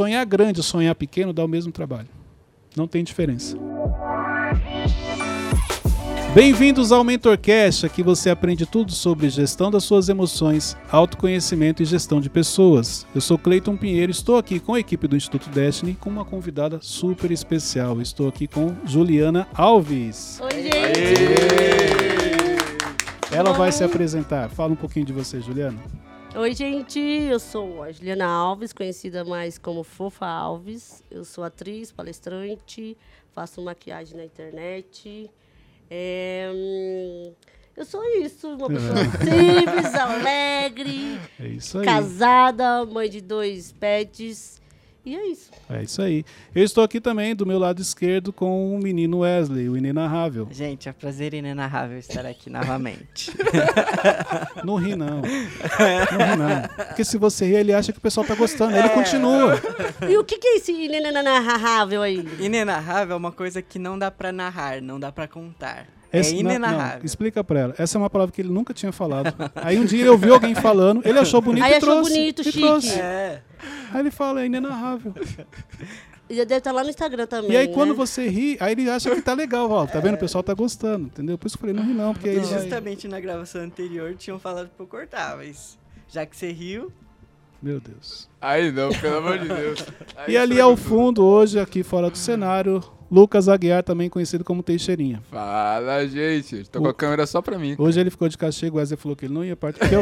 sonhar grande, sonhar pequeno dá o mesmo trabalho. Não tem diferença. Bem-vindos ao MentorCast, aqui você aprende tudo sobre gestão das suas emoções, autoconhecimento e gestão de pessoas. Eu sou Cleiton Pinheiro, estou aqui com a equipe do Instituto Destiny com uma convidada super especial. Estou aqui com Juliana Alves. Oi, gente! Ela vai se apresentar. Fala um pouquinho de você, Juliana. Oi, gente. Eu sou a Juliana Alves, conhecida mais como Fofa Alves. Eu sou atriz, palestrante, faço maquiagem na internet. É, hum, eu sou isso, uma pessoa simples, alegre, É casada, mãe de dois pets. E é isso. É isso aí. Eu estou aqui também do meu lado esquerdo com o menino Wesley, o inenarrável. Gente, é um prazer inenarrável estar aqui novamente. Não ri não. Não ri não. Porque se você rir, ele acha que o pessoal tá gostando. Ele continua. E o que, que é esse inenarrável aí? inenarrável é uma coisa que não dá pra narrar, não dá pra contar. Esse- é não, não, inenarrável. explica pra ela. Essa é uma palavra que ele nunca tinha falado. Aí um dia ele ouviu alguém falando, ele achou bonito Aí e achou trouxe. bonito, chique. trouxe. É. Aí ele fala, é inenarrável. E já deve estar lá no Instagram também. E aí quando né? você ri, aí ele acha que tá legal, ó. Tá vendo? O pessoal tá gostando, entendeu? Por isso que eu falei, não ri não, porque aí E ele vai- justamente na gravação anterior tinham falado pra eu cortar, mas já que você riu, Meu Deus. Aí não, pelo amor de Deus. Aí E ali ao tudo. fundo, hoje, aqui fora do cenário, Lucas Aguiar, também conhecido como Teixeirinha. Fala, gente. Tô O- com a câmera só pra mim. Hoje ele ficou de castigo, o Wesley falou que ele não ia participar. Eu-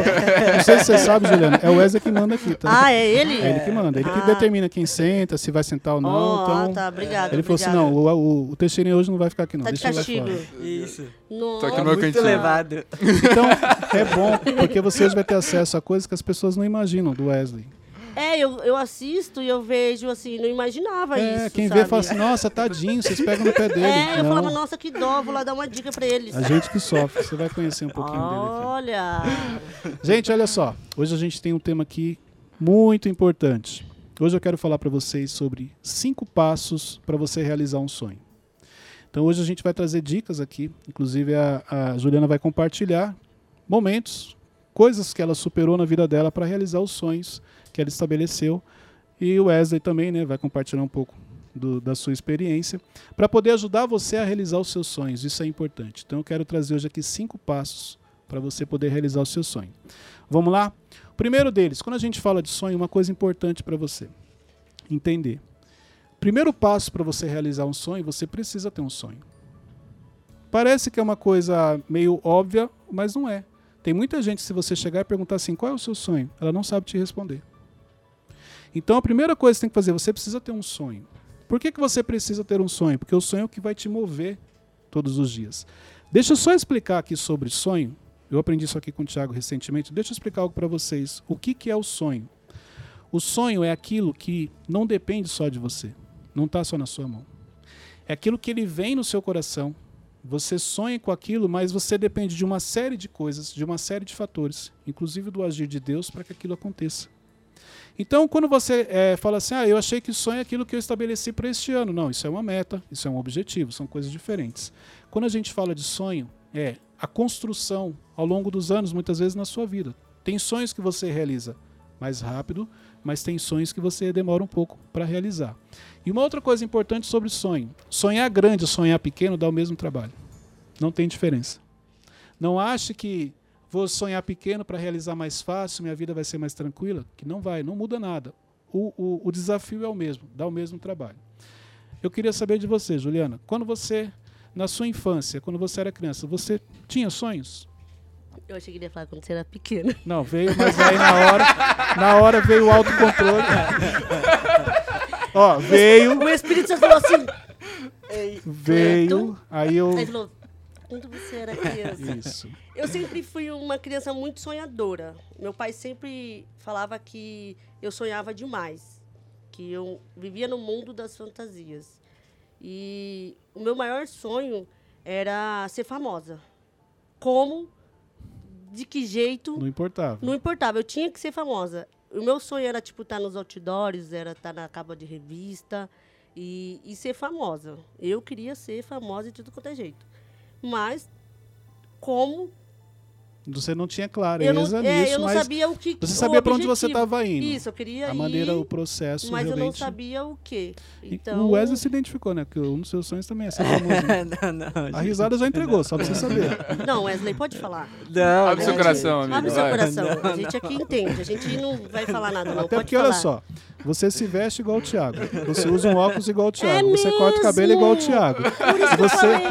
não sei se você sabe, Juliana, é o Wesley que manda aqui, tá? Ah, é ele? É ele que manda, ele que Ah. determina quem senta, se vai sentar ou não. Oh, então, ah, tá, obrigado. ele falou assim: obrigado. não, o, o, o Teixeirinha hoje não vai ficar aqui, não. Tá de Deixa ele lá castigo. fora. isso. Nossa. Tô aqui no Tá meu muito cantinho. levado. Então, é bom, porque você hoje vai ter acesso a coisas que as pessoas não imaginam do Wesley. É, eu, eu assisto e eu vejo assim, não imaginava É, isso. quem sabe? vê fala assim: nossa, tadinho, vocês pegam no pé dele. É, eu não, falava, nossa, que dó, vou lá dar uma dica pra eles. a gente que sofre, você vai conhecer um pouquinho dele aqui. Olha. Gente, olha só. Hoje a gente tem um tema aqui muito importante. Hoje eu quero falar para vocês sobre cinco passos para você realizar um sonho. Então hoje a gente vai trazer dicas aqui. Inclusive a, a Juliana vai compartilhar momentos, coisas que ela superou na vida dela para realizar os sonhos que ela estabeleceu. E o Wesley também, né, vai compartilhar um pouco do- da sua experiência para poder ajudar você a realizar os seus sonhos. Isso é importante. Então eu quero trazer hoje aqui cinco passos para você poder realizar o seu sonho. Vamos lá? O primeiro deles, quando a gente fala de sonho, uma coisa importante para você entender. Primeiro passo para você realizar um sonho, você precisa ter um sonho. Parece que é uma coisa meio óbvia, mas não é. Tem muita gente, se você chegar e perguntar assim, qual é o seu sonho? Ela não sabe te responder. Então a primeira coisa que você tem que fazer, você precisa ter um sonho. Por que, que você precisa ter um sonho? Porque o sonho é o que vai te mover todos os dias. Deixa eu só explicar aqui sobre sonho. Eu aprendi isso aqui com o Thiago recentemente. Deixa eu explicar algo para vocês. O que, que é o sonho? O sonho é aquilo que não depende só de você. Não está só na sua mão. É aquilo que ele vem no seu coração. Você sonha com aquilo, mas você depende de uma série de coisas, de uma série de fatores, inclusive do agir de Deus, para que aquilo aconteça. Então, quando você eh, fala assim, ah, eu achei que o sonho é aquilo que eu estabeleci para este ano. Não, isso é uma meta, isso é um objetivo, são coisas diferentes. Quando a gente fala de sonho, é a construção ao longo dos anos, muitas vezes na sua vida. Tem sonhos que você realiza mais rápido, mas tem sonhos que você demora um pouco para realizar. E uma outra coisa importante sobre sonho: sonhar grande, sonhar pequeno dá o mesmo trabalho. Não tem diferença. Não ache que vou sonhar pequeno para realizar mais fácil, minha vida vai ser mais tranquila, que não vai, não muda nada. O, o, o desafio é o mesmo, dá o mesmo trabalho. Eu queria saber de você, Juliana, quando você, na sua infância, quando você era criança, você tinha sonhos? Eu achei que ele ia falar quando você era pequena. Não, veio, mas aí na hora, na hora veio o autocontrole. Ó, veio, O Espírito Santo falou assim. veio, aí eu. Aí falou, quando você era criança. Isso. Eu sempre fui uma criança muito sonhadora. Meu pai sempre falava que eu sonhava demais, que eu vivia no mundo das fantasias. E o meu maior sonho era ser famosa. Como? De que jeito? Não importava. Não importava, eu tinha que ser famosa. O meu sonho era, tipo, estar nos outdoors, era estar na capa de revista e, e ser famosa. Eu queria ser famosa de tudo quanto é jeito. Mas, como Você não tinha Eu clareza não, nisso, é, eu não mas sabia o que você sabia para onde você estava indo. Isso, eu queria a ir, maneira, o processo mas eu não realmente. sabia o quê. E Então, O Wesley se identificou, né? Porque um dos seus sonhos também é ser famoso. né? não, não. A risada já entregou, só pra você saber. Não, Wesley, pode falar. Não, Abre seu coração, amigo. Abre seu coração. Não, a gente aqui entende. A gente não vai falar nada, não. Até pode porque, falar. olha só, você se veste igual o Thiago. Você usa um óculos igual o Thiago. É você corta o cabelo mesmo? igual o Thiago. Por isso que eu você, falei,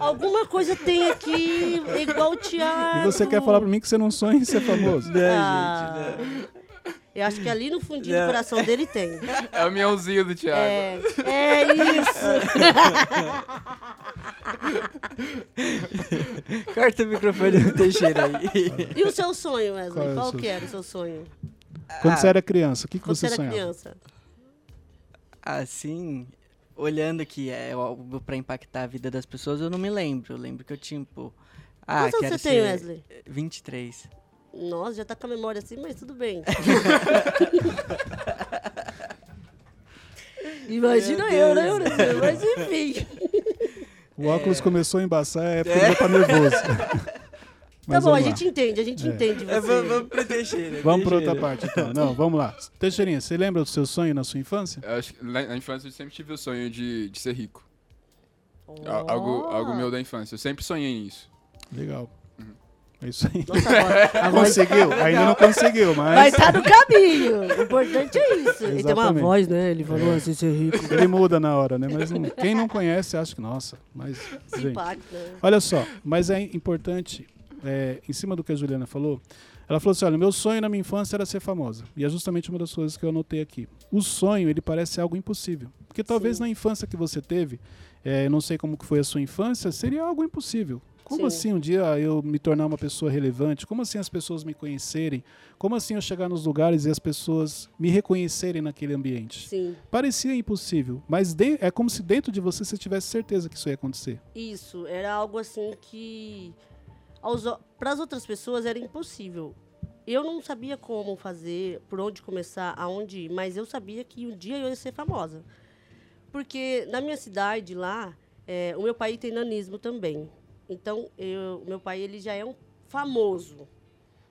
alguma coisa tem aqui igual o Thiago. e você quer falar pra mim que você não sonha em ser famoso? Não, Ah, gente, Eu acho que ali no fundinho do Não. coração dele tem. É o miãozinho do Thiago. É, é isso. Corta o microfone do Teixeira aí. E o seu sonho, Wesley? Qual é o Qual, seu que era o seu sonho? Quando Ah. você era criança, o que, que Quando você você era sonhava? criança? Assim, olhando que é algo pra impactar a vida das pessoas, eu não me lembro. Eu lembro que eu tinha, pô. Ah, Quantos quero anos você tem, Wesley? 23. Nossa, já tá com a memória assim, mas tudo bem. Imagina eu, né? Mas enfim. O óculos começou a embaçar, é porque ele já tá nervoso. Tá Mas bom, a gente entende, a gente É. entende você. É, vamos, vamos pro Teixeira. Vamos para outra parte, então. Não, vamos lá. Teixeirinha, você lembra do seu sonho na sua infância? Eu acho que na, na infância eu sempre tive o sonho de, de ser rico. Oh. Algo, algo meu da infância. Eu sempre sonhei nisso. Legal. É isso aí. Nossa, agora, agora Conseguiu? Ainda não conseguiu, vai mas estar no caminho. O importante é isso. Ele tem uma Exatamente. voz, né? Ele falou assim, ser rico. ele muda na hora, né? Mas não- quem não conhece acha que, nossa, mas. Se Gente, impacta. olha só, mas é importante, é, em cima do que a Juliana falou, ela falou assim: olha, meu sonho na minha infância era ser famosa. E é justamente uma das coisas que eu anotei aqui. O sonho, ele parece algo impossível. Porque talvez Sim. na infância que você teve, é, eu não sei como que foi a sua infância, seria algo impossível. Como Sim. assim um dia eu me tornar uma pessoa relevante? Como assim as pessoas me conhecerem? Como assim eu chegar nos lugares e as pessoas me reconhecerem naquele ambiente? Sim, Parecia impossível, mas de- é como se dentro de você você tivesse certeza que isso ia acontecer. isso. Era algo assim que para as outras pessoas era impossível. Eu não sabia como fazer, por onde começar, aonde ir, mas eu sabia que um dia eu ia ser famosa. Porque na minha cidade lá, é, o meu pai tem nanismo também. Então, o meu pai ele já é um famoso.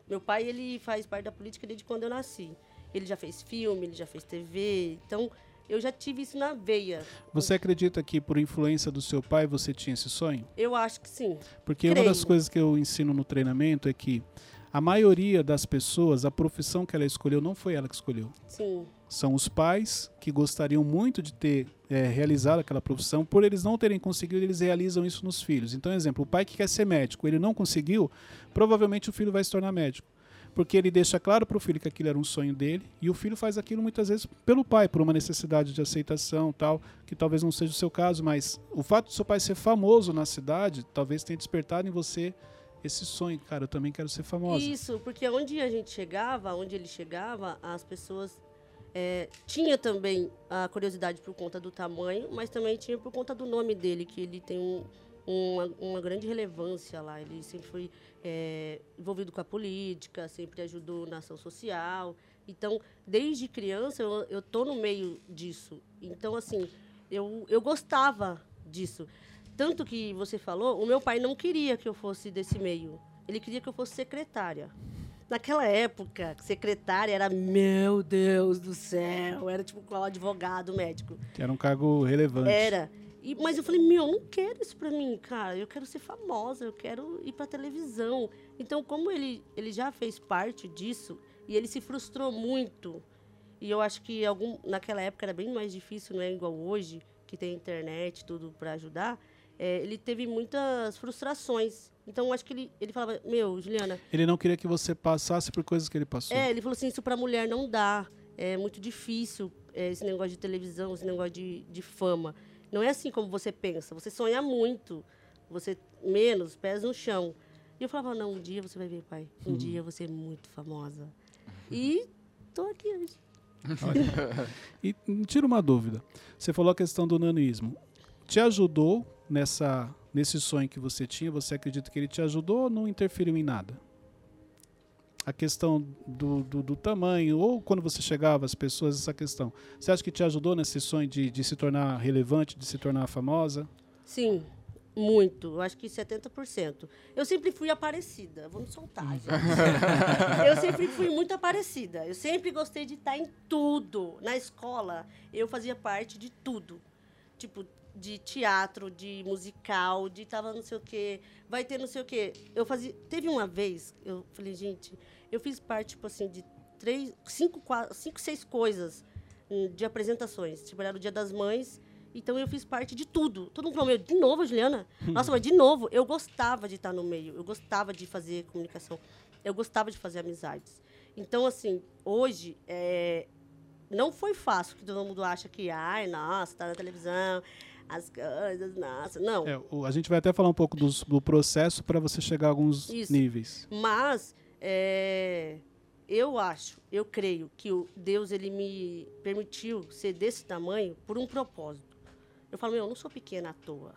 Meu pai ele faz parte da política desde quando eu nasci. Ele já fez filme, ele já fez TV. Então, eu já tive isso na veia. Você acredita que por influência do seu pai você tinha esse sonho? Eu acho que sim. Porque uma das Creio. coisas que eu ensino no treinamento é que a maioria das pessoas, a profissão que ela escolheu não foi ela que escolheu. Sim. São os pais que gostariam muito de ter é, realizado aquela profissão, por eles não terem conseguido, eles realizam isso nos filhos. Então, exemplo, o pai que quer ser médico, ele não conseguiu, provavelmente o filho vai se tornar médico. Porque ele deixa claro para o filho que aquilo era um sonho dele, e o filho faz aquilo muitas vezes pelo pai, por uma necessidade de aceitação tal, que talvez não seja o seu caso, mas o fato do seu pai ser famoso na cidade, talvez tenha despertado em você esse sonho. Cara, eu também quero ser famosa. Isso, porque onde a gente chegava, onde ele chegava, as pessoas é, tinha também a curiosidade por conta do tamanho, mas também tinha por conta do nome dele, que ele tem um, uma, uma grande relevância lá. Ele sempre foi é, envolvido com a política, sempre ajudou na ação social. Então, desde criança, eu, eu tô no meio disso. Então, assim, eu, eu gostava disso. Tanto que você falou, o meu pai não queria que eu fosse desse meio. Ele queria que eu fosse secretária. Naquela época, secretária era, meu Deus do céu, era tipo qual advogado médico. Que era um cargo relevante. Era. E, mas eu falei, meu, eu não quero isso pra mim, cara. Eu quero ser famosa, eu quero ir pra televisão. Então, como ele, ele já fez parte disso, e ele se frustrou muito, e eu acho que algum, naquela época era bem mais difícil, não é igual hoje, que tem internet, tudo pra ajudar. é, ele teve muitas frustrações. Então, eu acho que ele, ele falava, meu, Juliana, Ele não queria que você passasse por coisas que ele passou. é, ele falou assim, isso pra mulher não dá. É muito difícil é, esse negócio de televisão, esse negócio de, de fama. Não é assim como você pensa. Você sonha muito. Você menos, pés no chão. E eu falava, não, um dia você vai ver, pai. Um dia você é muito famosa. E tô aqui hoje. E me tira uma dúvida. Você falou a questão do nanismo. Te ajudou nessa, nesse sonho que você tinha? Você acredita que ele te ajudou ou não interferiu em nada? A questão do, do, do tamanho, ou quando você chegava às pessoas, essa questão. Você acha que te ajudou nesse sonho de, de se tornar relevante, de se tornar famosa? Sim, Muito, eu acho que 70%. Eu sempre fui aparecida, vamos soltar, gente. eu sempre fui muito aparecida. Eu sempre gostei de estar em tudo. Na escola, eu fazia parte de tudo. Tipo, de teatro, de musical, de tava não sei o quê, vai ter não sei o quê. Eu fazia. Teve uma vez, eu falei, gente, eu fiz parte, tipo assim, de três, cinco, quatro, cinco seis coisas hum, de apresentações. Tipo, era o Dia das Mães. Então eu fiz parte de tudo. Todo mundo falou, meu, de novo, Juliana? Nossa, mas de novo, eu gostava de estar no meio, eu gostava de fazer comunicação, eu gostava de fazer amizades. Então, assim, hoje, é, não foi fácil, que todo mundo acha que, ai, nossa, tá na televisão, as coisas, nossa. Não. É, a gente vai até falar um pouco dos- do processo para você chegar a alguns Isso. níveis. Mas é, eu acho, eu creio que o Deus ele me permitiu ser desse tamanho por um propósito. Eu falo, meu, eu não sou pequena à toa.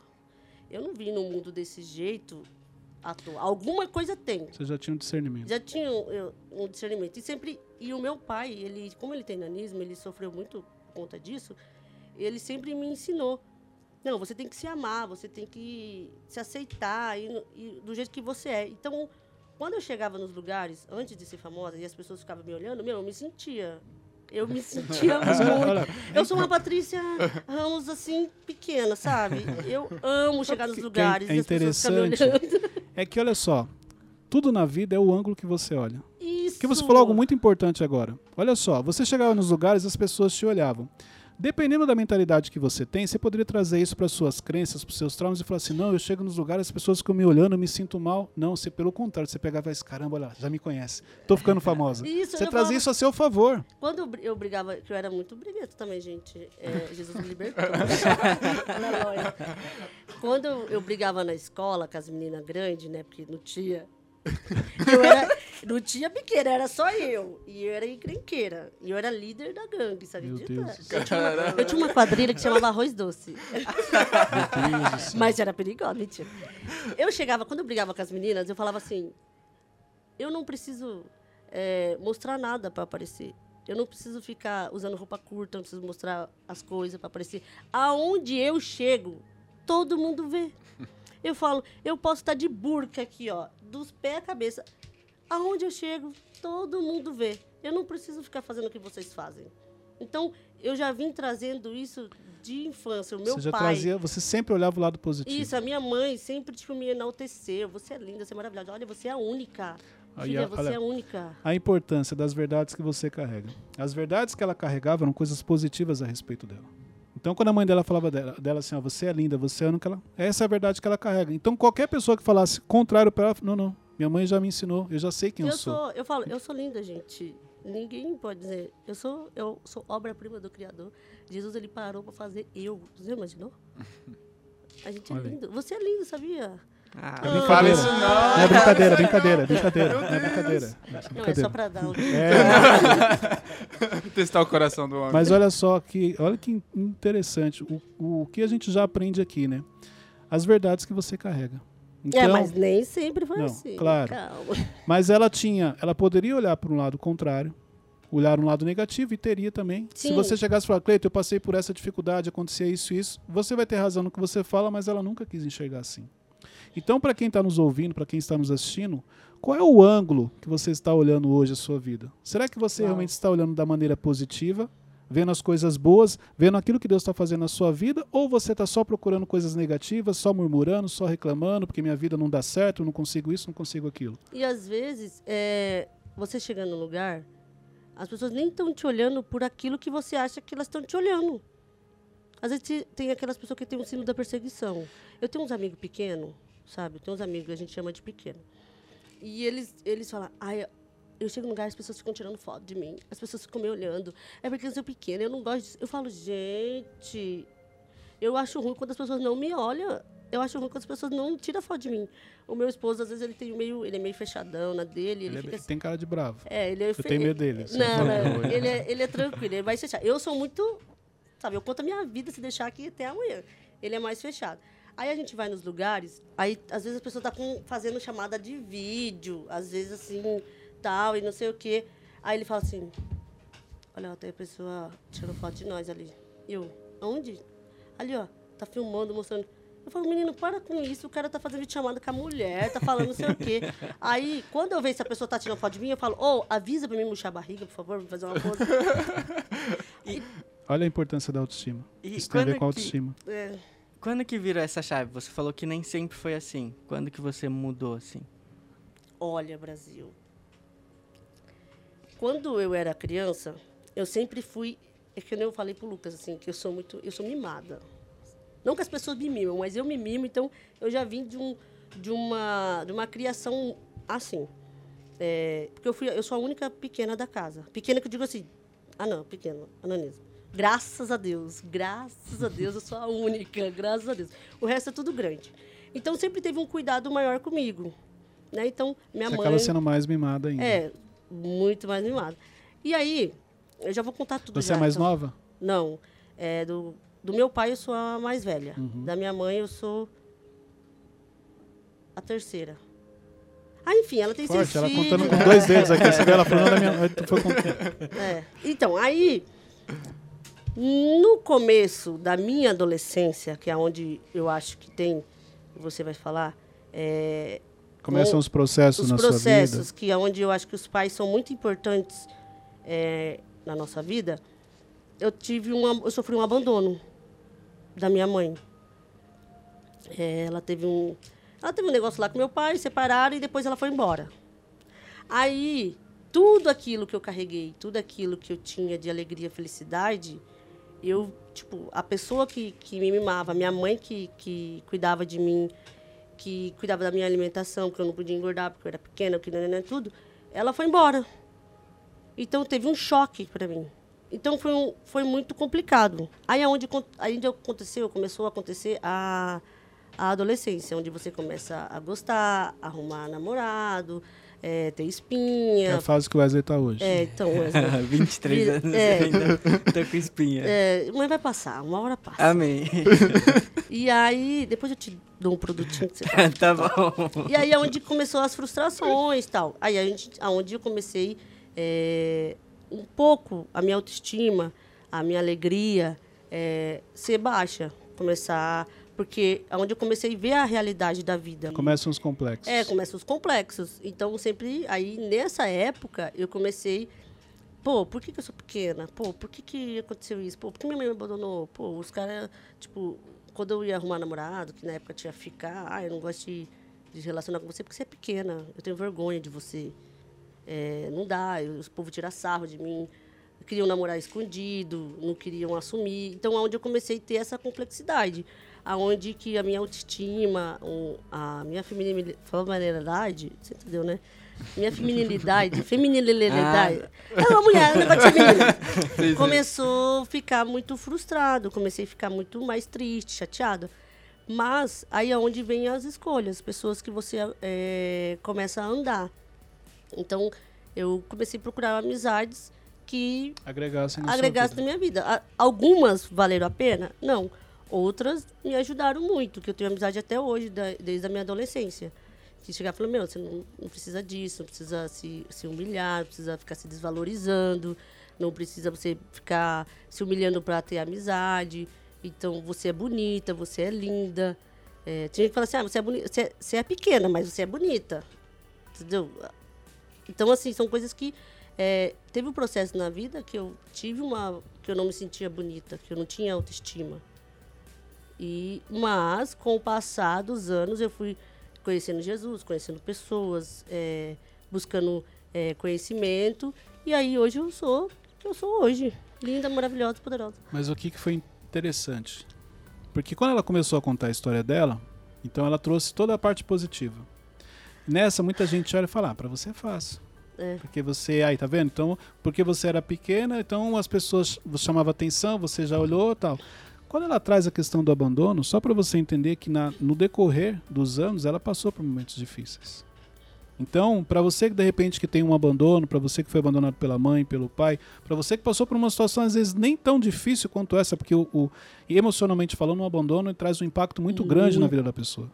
Eu não vim no mundo desse jeito à toa. Alguma coisa tem. Você já tinha um discernimento. Já tinha um, eu- um discernimento. E sempre. E o meu pai, ele, como ele tem nanismo, ele sofreu muito por conta disso, ele sempre me ensinou. Não, você tem que se amar, você tem que se aceitar e, e do jeito que você é. Então, quando eu chegava nos lugares, antes de ser famosa, e as pessoas ficavam me olhando, meu, eu me sentia. Eu me sentia muito. Eu sou uma Patrícia Ramos, assim, pequena, sabe? Eu amo chegar nos é lugares e as pessoas ficarem me interessante? olhando. É que olha só, tudo na vida é o ângulo que você olha. Isso. Porque você falou algo muito importante agora. Olha só, você chegava nos lugares as pessoas te olhavam. Dependendo da mentalidade que você tem, você poderia trazer isso para suas crenças, para seus traumas e falar assim: não, eu chego nos lugares, as pessoas ficam me olhando, eu me sinto mal. Não, você, pelo contrário, você pegava esse caramba, olha, lá, já me conhece, tô ficando famosa. Isso, você trazia falava- isso a seu favor. Quando eu bri- eu brigava, que eu era muito briguento também, gente. É, Jesus me libertou. Quando eu brigava na escola com as meninas grandes, né? Porque não tinha. Eu era, não tinha pequena, era só eu. E eu era encrenqueira. E eu era líder da gangue, sabe? Meu? Deus. Eu tinha, uma, eu tinha uma quadrilha que chamava Arroz Doce. Mas era perigoso, mentira. Eu chegava, quando eu brigava com as meninas, eu falava assim: eu não preciso é, mostrar nada para aparecer. Eu não preciso ficar usando roupa curta, não preciso mostrar as coisas para aparecer. Aonde eu chego, todo mundo vê. Eu falo, eu posso estar de burca aqui, ó, dos pés à cabeça. Aonde eu chego, todo mundo vê. Eu não preciso ficar fazendo o que vocês fazem. Então, eu já vim trazendo isso de infância. O meu você já pai. trazia, você sempre olhava o lado positivo. Isso, a minha mãe sempre tipo, me enalteceu. Você é linda, você é maravilhosa. Olha, você é a única. Filha, a- você olha- é a única. A importância das verdades que você carrega. As verdades que ela carregava eram coisas positivas a respeito dela. Então, quando a mãe dela falava dela, dela assim, ó, você é linda, você é a única, ela, essa é a verdade que ela carrega. Então, qualquer pessoa que falasse contrário para ela, não, não, minha mãe já me ensinou, eu já sei quem eu, Eu sou. sou, eu falo, eu sou linda, gente. Ninguém pode dizer. Eu sou, eu sou obra-prima do Criador. Jesus ele parou para fazer eu. Você imaginou? A gente é lindo. Você é lindo, sabia? Ah, É Não fala brincadeira. isso não. Não é brincadeira, brincadeira, brincadeira. Não é brincadeira. Não é Não, é só para dar um. É, Testar o coração do homem. Mas olha só que, olha que interessante o, o que a gente já aprende aqui, né? As verdades que você carrega. Então, é, mas nem sempre foi Não, assim. claro. Calma. Mas ela tinha, ela poderia olhar para um lado contrário, olhar um lado negativo e teria também. Se Sim. você chegasse e falar, Cleiton, eu passei por essa dificuldade, acontecia isso e isso, você vai ter razão no que você fala, mas ela nunca quis enxergar assim. Então, para quem está nos ouvindo, para quem está nos assistindo, qual é o ângulo que você está olhando hoje a sua vida? Será que você Uau. realmente está olhando da maneira positiva, vendo as coisas boas, vendo aquilo que Deus está fazendo na sua vida, ou você está só procurando coisas negativas, só murmurando, só reclamando, porque minha vida não dá certo, eu não consigo isso, não consigo aquilo? E às vezes, é, você chegando no lugar, as pessoas nem estão te olhando por aquilo que você acha que elas estão te olhando. Às vezes te- tem aquelas pessoas que têm um símbolo da perseguição. Eu tenho uns amigos pequenos, sabe? Tenho uns amigos que a gente chama de pequeno. E eles, eles falam, ai, eu chego no lugar, as pessoas ficam tirando foto de mim. As pessoas ficam me olhando. É porque eu sou pequena, eu não gosto disso. Eu falo, gente, eu acho ruim quando as pessoas não me olham. Eu acho ruim quando as pessoas não tiram foto de mim. O meu esposo, às vezes, ele tem meio, ele é meio fechadão na dele. Ele, Ele é assim. tem cara de bravo. É, ele é Eu fe- tenho medo dele. você Não, fala não, ele. ele é, ele é tranquilo, ele vai fechar. Eu sou muito. Sabe, eu conto a minha vida se deixar aqui até amanhã. Ele é mais fechado. Aí a gente vai nos lugares, aí às vezes a pessoa tá com, fazendo chamada de vídeo, às vezes assim, tal, e não sei o quê. Aí ele fala assim: Olha, tem a pessoa tirando foto de nós ali. E eu, onde? Ali, ó, tá filmando, mostrando. Eu falo, menino, para com isso, o cara tá fazendo chamada com a mulher, tá falando não sei o quê. Aí, quando eu vejo se a pessoa tá tirando foto de mim, eu falo, ô, avisa pra mim murchar a barriga, por favor, pra fazer uma foto. Olha a importância da autoestima. E Isso tem a ver com a que- autoestima. É, Quando que virou essa chave? Você falou que nem sempre foi assim. Quando que você mudou assim? olha, Brasil. Quando eu era criança, eu sempre fui. É que eu falei pro Lucas, assim, que eu sou muito. Eu sou mimada. Não que as pessoas me mimam, mas eu me mimo, então eu já vim de, um, de, uma, de uma criação assim. É, porque eu, fui, eu sou a única pequena da casa. Pequena que eu digo assim. Ah, não, pequena, ananismo. Graças a Deus, graças a Deus, eu sou a única, graças a Deus. O resto é tudo grande. Então sempre teve um cuidado maior comigo. Né? Então, minha Você mãe. acaba sendo mais mimada ainda. É, muito mais mimada. E aí, eu já vou contar tudo Você já, é mais então. nova? Não. É, do, do meu pai, eu sou a mais velha. Uhum. Da minha mãe, eu sou a terceira. Ah, enfim, ela tem Forte, seis ela filhos. contando com dois dedos aqui. Vê ela falando da minha foi contando. É. Então, aí, no começo da minha adolescência, que é onde eu acho que tem, você vai falar, é, Começam os processos os na processos, sua que é onde eu acho que os pais são muito importantes é, na nossa vida, eu tive um, eu sofri um abandono da minha mãe. É, ela teve um, ela teve um negócio lá com meu pai, separaram e depois ela foi embora. Aí tudo aquilo que eu carreguei, tudo aquilo que eu tinha de alegria, felicidade, eu tipo a pessoa que, que me mimava, minha mãe que, que cuidava de mim, que cuidava da minha alimentação, porque eu não podia engordar porque eu era pequena, que não, não, tudo, ela foi embora. Então teve um choque para mim. Então foi, um, foi muito complicado. Aí con- aí onde aconteceu, começou a acontecer a, a adolescência, onde você começa a gostar, arrumar namorado, é, ter vida. É espinha. a fase que o Wesley está hoje. É, então, Wesley, 23 Vira- anos é. ainda. Tô com espinha. é, mas vai passar, uma hora passa. Amém. E aí, depois eu te dou um produtinho que você tá bom. E aí é onde começou as frustrações e tal. Aí a gente, aonde eu comecei é, um pouco a minha autoestima, a minha alegria é, ser baixa, começar porque aonde eu comecei a ver a realidade da vida. Começam os complexos. É, começam os complexos. Então, sempre, aí nessa época, eu comecei, pô, por que, que eu sou pequena? Pô, por que, que aconteceu isso? Pô, por que minha mãe me abandonou? Pô, os caras, tipo, quando eu ia arrumar namorado, que na época tinha ficar, ah, eu não gosto de, de relacionar com você porque você é pequena, eu tenho vergonha de você. É, não dá, eu, os povo tira sarro de mim. Queriam namorar escondido, não queriam assumir. Então, aonde eu comecei a ter essa complexidade, aonde que a minha autoestima, a minha feminilidade, você entendeu, né? Minha feminilidade, feminilidade. É uma mulher, um negócio de menina. sim. Começou a ficar muito frustrado, comecei a ficar muito mais triste, chateada. Mas aí é onde vem as escolhas, pessoas que você é, começa a andar. Então, eu comecei a procurar amizades que Agregassem na agregassem sua na minha vida. Algumas valeram a pena? Não. Outras me ajudaram muito, que eu tenho amizade até hoje, da- desde a minha adolescência. Que chegar e falar, meu, você não, não precisa disso, não precisa se, se humilhar, não precisa ficar se desvalorizando, não precisa você ficar se humilhando para ter amizade. Então, você é bonita, você é linda. É, tinha que fala assim, ah, você é, você, é- você é pequena, mas você é bonita. Entendeu? Então, assim, são coisas que. é, teve um processo na vida que eu tive uma. que eu não me sentia bonita, que eu não tinha autoestima. E, mas, com o passar dos anos, eu fui conhecendo Jesus, conhecendo pessoas, é, buscando é, conhecimento. E aí, hoje eu sou o que eu sou hoje. Linda, maravilhosa, poderosa. Mas o que, que foi interessante? Porque quando ela começou a contar a história dela, então ela trouxe toda a parte positiva. Nessa, muita gente olha e fala: ah, pra você é fácil. É. Porque você, aí, tá vendo? Então, porque você era pequena, então as pessoas chamava atenção, você já olhou tal. Quando ela traz a questão do abandono, só para você entender que na- no decorrer dos anos ela passou por momentos difíceis. Então, para você que de repente que tem um abandono, para você que foi abandonado pela mãe, pelo pai, para você que passou por uma situação às vezes nem tão difícil quanto essa, porque o, o- emocionalmente falando, o abandono ele traz um impacto muito grande na vida da pessoa.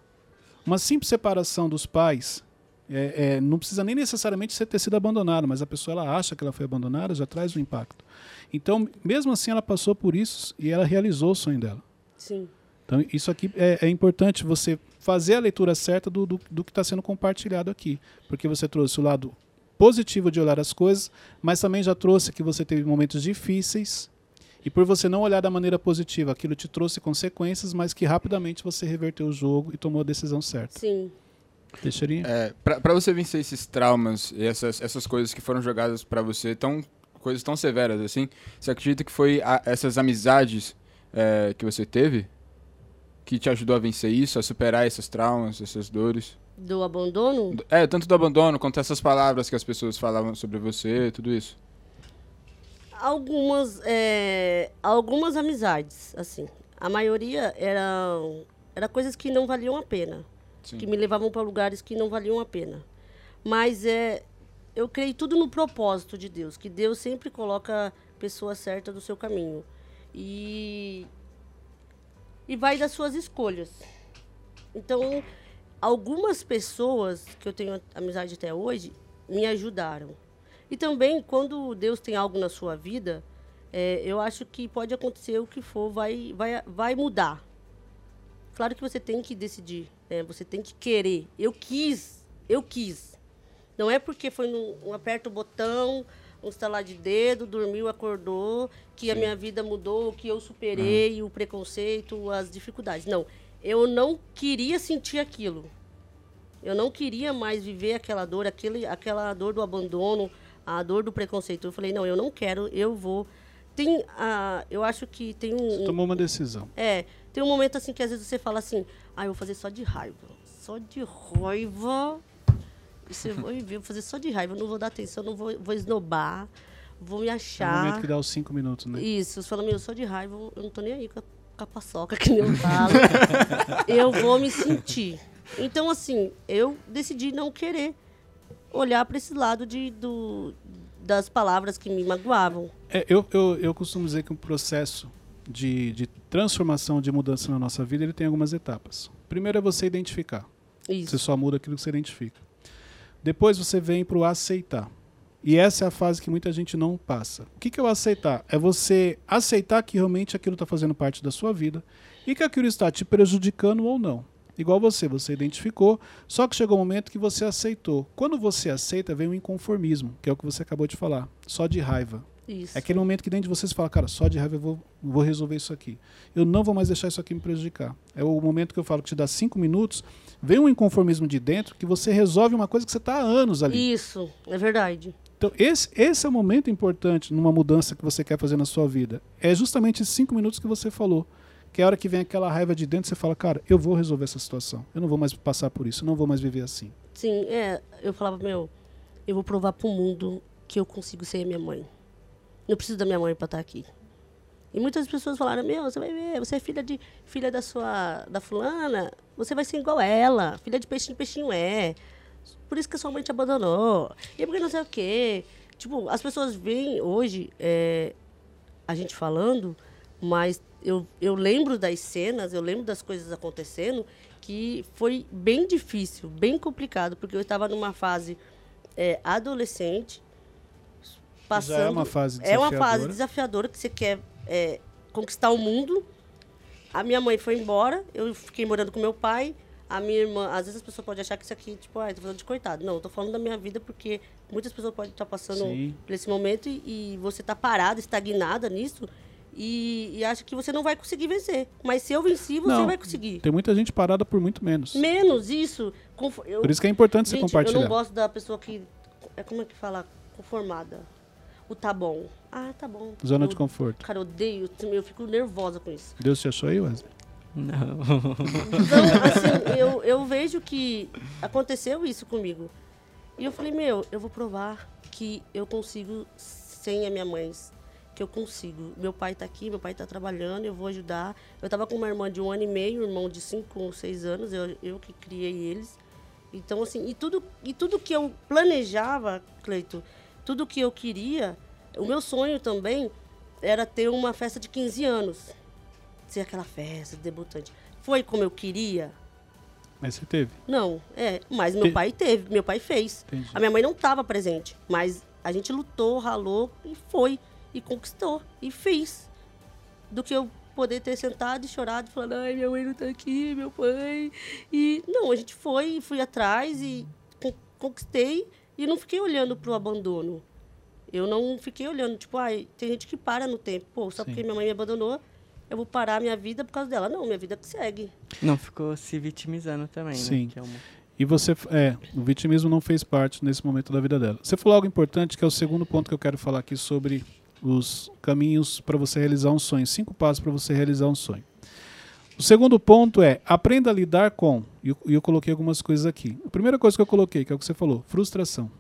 Uma simples separação dos pais, é, é, não precisa nem necessariamente você ter sido abandonado, mas a pessoa ela acha que ela foi abandonada, já traz um impacto. Então, mesmo assim, ela passou por isso e ela realizou o sonho dela. Sim. Então, isso aqui é, é importante você fazer a leitura certa do, do, do que está sendo compartilhado aqui. Porque você trouxe o lado positivo de olhar as coisas, mas também já trouxe que você teve momentos difíceis. E por você não olhar da maneira positiva, aquilo te trouxe consequências, mas que rapidamente você reverteu o jogo e tomou a decisão certa. Sim. Teixeirinha? É, pra você vencer esses traumas e essas, essas coisas que foram jogadas pra você, tão, coisas tão severas assim, você acredita que foi a- essas amizades é, que você teve que te ajudou a vencer isso, a superar esses traumas, essas dores? Do abandono? É, tanto do abandono quanto essas palavras que as pessoas falavam sobre você, tudo isso. Algumas, é, algumas amizades, assim. A maioria eram era coisas que não valiam a pena. Sim. Que me levavam para lugares que não valiam a pena. Mas é, eu creio tudo no propósito de Deus. Que Deus sempre coloca a pessoa certa do seu caminho. E, e vai das suas escolhas. Então, algumas pessoas que eu tenho amizade até hoje me ajudaram. E também, quando Deus tem algo na sua vida, é, eu acho que pode acontecer o que for, vai, vai, vai mudar. Claro que você tem que decidir, né? você tem que querer. Eu quis, eu quis. Não é porque foi num, um aperta o botão, um estalar de dedo, dormiu, acordou, que a minha vida mudou, que eu superei o preconceito, as dificuldades. Não, eu não queria sentir aquilo. Eu não queria mais viver aquela dor, aquele, aquela dor do abandono, a dor do preconceito. Eu falei, não, eu não quero, eu vou. Tem, a, eu acho que tem um, Tomou uma decisão. é, tem um momento assim que às vezes você fala assim, ah, eu vou fazer só de raiva. Só de raiva. Você vai ver, vou fazer só de raiva, não vou dar atenção, não vou, vou esnobar, vou me É o achar. momento que dá os cinco minutos, né? Isso, você fala, meu, eu sou de raiva, eu não tô nem aí com a, com a paçoca que nem eu falo. eu vou me sentir. Então, assim, eu decidi não querer olhar para esse lado de, do, das palavras que me magoavam. É, eu, eu, eu costumo dizer que um processo de, de transformação, de mudança na nossa vida, ele tem algumas etapas. Primeiro é você identificar. Você Isso. só muda aquilo que você identifica. Depois você vem para o aceitar. E essa é a fase que muita gente não passa. O que, que é o aceitar? É você aceitar que realmente aquilo está fazendo parte da sua vida e que aquilo está te prejudicando ou não. Igual você, você identificou, só que chegou o um momento que você aceitou. Quando você aceita, vem o inconformismo, que é o que você acabou de falar, só de raiva. Isso. É aquele momento que dentro de você você fala, cara, só de raiva eu vou, vou resolver isso aqui. Eu não vou mais deixar isso aqui me prejudicar. É o momento que eu falo que te dá cinco minutos, vem um inconformismo de dentro que você resolve uma coisa que você está há anos ali. Isso, é verdade. Então, esse, esse é o momento importante numa mudança que você quer fazer na sua vida. É justamente esses cinco minutos que você falou. Que é a hora que vem aquela raiva de dentro, você fala, cara, eu vou resolver essa situação. Eu não vou mais passar por isso, eu não vou mais viver assim. Sim, é, eu falava, meu, eu vou provar pro mundo que eu consigo ser minha mãe. Não preciso da minha mãe para estar aqui. E muitas pessoas falaram, meu, você vai ver, você é filha de filha da sua da fulana, você vai ser igual ela, filha de peixinho, peixinho é. Por isso que a sua mãe te abandonou. E é porque não sei o quê. Tipo, as pessoas veem hoje é, a gente falando, mas eu, eu lembro das cenas, eu lembro das coisas acontecendo, que foi bem difícil, bem complicado, porque eu estava numa fase é, adolescente, passando... Já é uma fase É uma desafiadora. fase desafiadora, que você quer é, conquistar o mundo. A minha mãe foi embora, eu fiquei morando com meu pai. A minha irmã, às vezes as pessoas podem achar que isso aqui, tipo, ah, tô falando de coitado. Não, eu tô falando da minha vida porque muitas pessoas podem estar passando Sim. por esse momento e, e você tá parada, estagnada nisso e, e acha que você não vai conseguir vencer. Mas se eu venci, você Não, vai conseguir. Tem muita gente parada por muito menos. Menos isso. Confo- Eu, Por isso que é importante você gente, compartilhar. eu não gosto da pessoa que. É como é que fala? Conformada. O tá bom. Ah, tá bom. Zona eu, de conforto. Cara, eu odeio. Eu fico nervosa com isso. Deus te achou aí, Wesley? Não. Então, assim, eu, eu vejo que aconteceu isso comigo. E eu falei, meu, eu vou provar que eu consigo sem a minha mãe. Que eu consigo. Meu pai tá aqui, meu pai tá trabalhando, eu vou ajudar. Eu tava com uma irmã de um ano e meio, um irmão de cinco ou seis anos, eu, eu que criei eles. Então, assim, e tudo, e tudo que eu planejava, Cleito, tudo que eu queria, o meu sonho também era ter uma festa de 15 anos. Ser aquela festa de debutante. Foi como eu queria? Mas você teve. Não, é. Mas meu Te- pai teve, meu pai fez. Entendi. A minha mãe não estava presente, mas a gente lutou, ralou e foi. E conquistou. E fez. Do que eu poder ter sentado e chorado, falando, ai, minha mãe não tá aqui, meu pai. E não, a gente foi, fui atrás e con- conquistei e não fiquei olhando pro abandono. Eu não fiquei olhando, tipo, ai, tem gente que para no tempo. Pô, só Sim. porque minha mãe me abandonou, eu vou parar a minha vida por causa dela. Não, minha vida que segue. Não ficou se vitimizando também, Sim. né? Que é uma... E você, é, o vitimismo não fez parte nesse momento da vida dela. Você falou algo importante, que é o segundo ponto que eu quero falar aqui sobre os caminhos para você realizar um sonho. Cinco passos para você realizar um sonho. O segundo ponto é aprenda a lidar com. E eu, eu coloquei algumas coisas aqui. A primeira coisa que eu coloquei, que é o que você falou, frustração.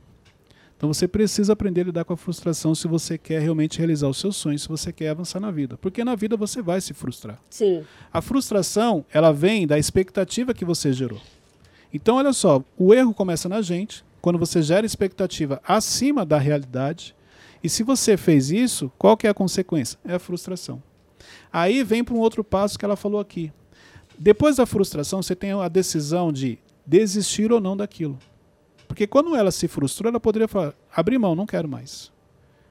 Então você precisa aprender a lidar com a frustração se você quer realmente realizar os seus sonhos, se você quer avançar na vida. Porque na vida você vai se frustrar. Sim. A frustração, ela vem da expectativa que você gerou. Então, olha só, o erro começa na gente, quando você gera expectativa acima da realidade. E se você fez isso, qual que é a consequência? É a frustração. Aí vem para um outro passo que ela falou aqui. Depois da frustração, você tem a decisão de desistir ou não daquilo. Porque quando ela se frustrou, ela poderia falar: abrir mão, não quero mais.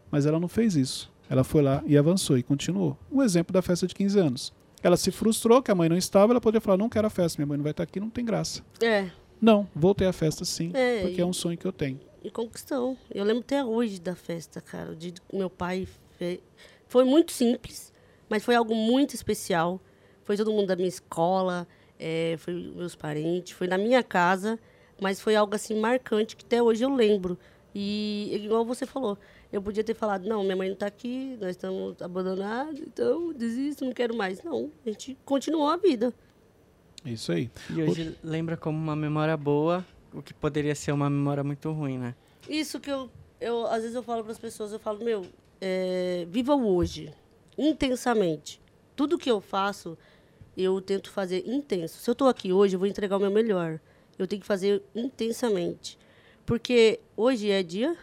Mas ela não fez isso. Ela foi lá e avançou e continuou. Um exemplo da festa de 15 anos. Ela se frustrou que a mãe não estava, ela poderia falar: não quero a festa, minha mãe não vai estar aqui, não tem graça. É. Não, voltei à festa sim, É, porque é um sonho que eu tenho. E conquistou. Eu lembro até hoje da festa, cara. O dia que meu pai fez. Foi muito simples, mas foi algo muito especial. Foi todo mundo da minha escola, é, foi meus parentes, foi na minha casa, mas foi algo assim marcante que até hoje eu lembro. E igual você falou, eu podia ter falado, não, minha mãe não está aqui, nós estamos abandonados, então desisto, não quero mais. Não, a gente continuou a vida. É Isso aí. E hoje lembra como uma memória boa o que poderia ser uma memória muito ruim, né? Isso que eu, eu às vezes eu falo para as pessoas, eu falo, meu, é, viva o hoje, intensamente. Tudo que eu faço, eu tento fazer intenso. Se eu estou aqui hoje, eu vou entregar o meu melhor. Eu tenho que fazer intensamente. Porque hoje é dia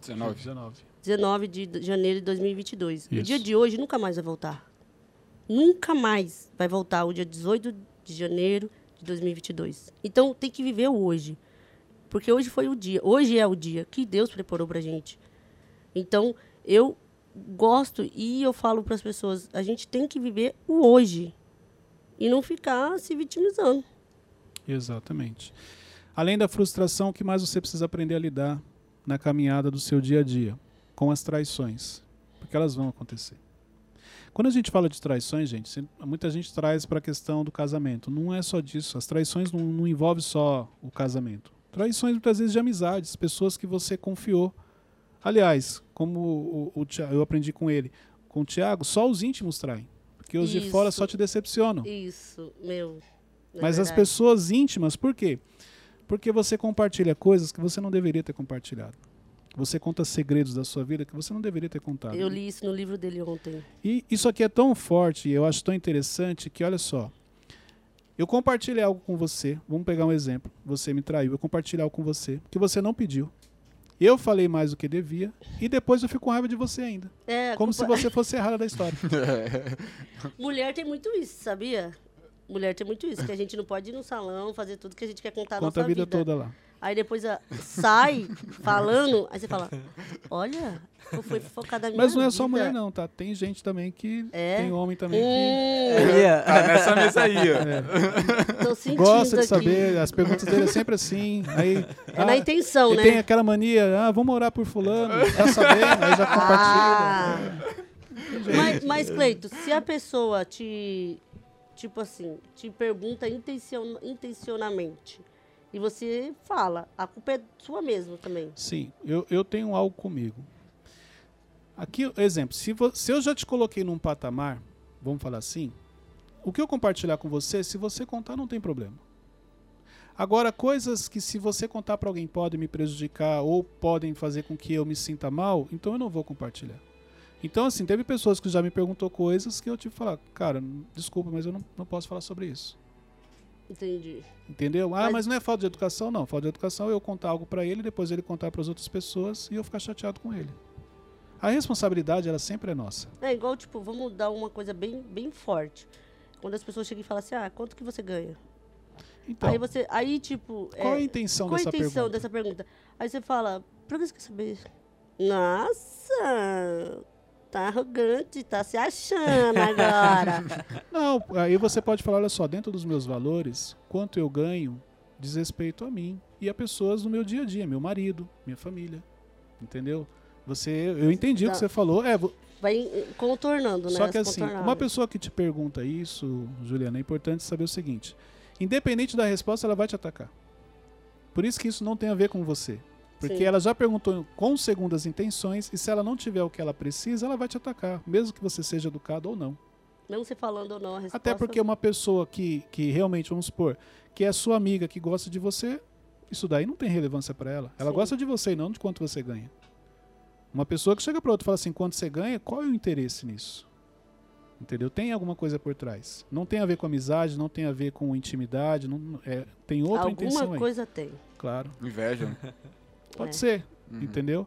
19. 19. 19 de janeiro de 2022. O Isso. dia de hoje nunca mais vai voltar. Nunca mais vai voltar o dia 18 de janeiro 2022. Então tem que viver o hoje. Porque hoje foi o dia. Hoje é o dia que Deus preparou pra gente. Então eu gosto e eu falo para as pessoas, a gente tem que viver o hoje e não ficar se vitimizando. Exatamente. Além da frustração, o que mais você precisa aprender a lidar na caminhada do seu dia a dia? Com as traições. Porque elas vão acontecer. Quando a gente fala de traições, gente, muita gente traz para a questão do casamento. Não é só disso. As traições não, não envolvem só o casamento. Traições, muitas vezes, de amizades, pessoas que você confiou. Aliás, como o, o, Thi- eu aprendi com ele, com o Tiago, só os íntimos traem. Porque os de fora Isso. só te decepcionam. Isso, meu. Mas as verdade. pessoas íntimas, por quê? Porque você compartilha coisas que você não deveria ter compartilhado. Você conta segredos da sua vida que você não deveria ter contado. Eu li isso no livro dele ontem. E isso aqui é tão forte e eu acho tão interessante que, olha só, eu compartilhei algo com você, vamos pegar um exemplo, você me traiu, eu compartilhei algo com você que você não pediu. Eu falei mais do que devia e depois eu fico com raiva de você ainda. É, a Como se você fosse errada da história. Mulher tem muito isso, sabia? Mulher tem muito isso, que a gente não pode ir no salão fazer tudo que a gente quer contar a Conta nossa a vida, vida. toda lá. Aí depois a- sai falando, aí você fala, olha, eu fui focada na minha Mas não é só vida. mulher não, tá? Tem gente também que É? tem homem também que Hum, ó. Tá nessa mesa aí, ó. É. tô sentindo gosta de aqui. saber, as perguntas dele é sempre assim. Aí, É na intenção, e né? tem aquela mania, ah, vamos orar por fulano, tá sabendo? Aí já compartilha. Ah. Mas, mas, Cleito, se a pessoa te, tipo assim, te pergunta intencion, intencionamente e você fala, a culpa é sua mesmo também. Sim, eu, eu tenho algo comigo. Aqui, exemplo, se, se eu já te coloquei num patamar, vamos falar assim, o que eu compartilhar com você, se você contar, não tem problema. Agora, coisas que se você contar para alguém podem me prejudicar ou podem fazer com que eu me sinta mal, então eu não vou compartilhar. Então, assim, teve pessoas que já me perguntou coisas que eu tive que falar, cara, desculpa, mas eu não, não posso falar sobre isso. Entendi. Entendeu? Ah, Mas- mas não é falta de educação, não. Falta de educação é eu contar algo para ele, depois ele contar para as outras pessoas e eu ficar chateado com ele. A responsabilidade, ela sempre é nossa. É igual, tipo, vamos dar uma coisa bem, bem forte. Quando as pessoas chegam e falam assim, ah, quanto que você ganha? Então, aí você, aí tipo, qual é a é, intenção qual a dessa intenção pergunta? dessa pergunta? Aí você fala, por que você quer saber? Nossa! Tá arrogante, tá se achando agora. Não, aí você pode falar, olha só, dentro dos meus valores, quanto eu ganho diz respeito a mim e a pessoas no meu dia a dia, meu marido, minha família. Entendeu? Você, eu entendi o que você falou. É, vo- Vai contornando, né? só que as assim, uma pessoa que te pergunta isso, Juliana, é importante saber o seguinte: independente da resposta, ela vai te atacar. Por isso que isso não tem a ver com você. Porque Sim. ela já perguntou com segundas intenções e se ela não tiver o que ela precisa, ela vai te atacar, mesmo que você seja educado ou não. Mesmo você falando ou não a resposta. Até porque uma pessoa que, que realmente, vamos supor, que é sua amiga, que gosta de você, isso daí não tem relevância para ela. Ela Sim. gosta de você e não de quanto você ganha. Uma pessoa que chega para outra e fala assim, quanto você ganha, qual é o interesse nisso? Entendeu? Tem alguma coisa por trás. Não tem a ver com amizade, não tem a ver com intimidade, não, é, tem outra intenção Alguma aí. coisa tem. Claro. Inveja. Pode É. ser, Uhum. entendeu?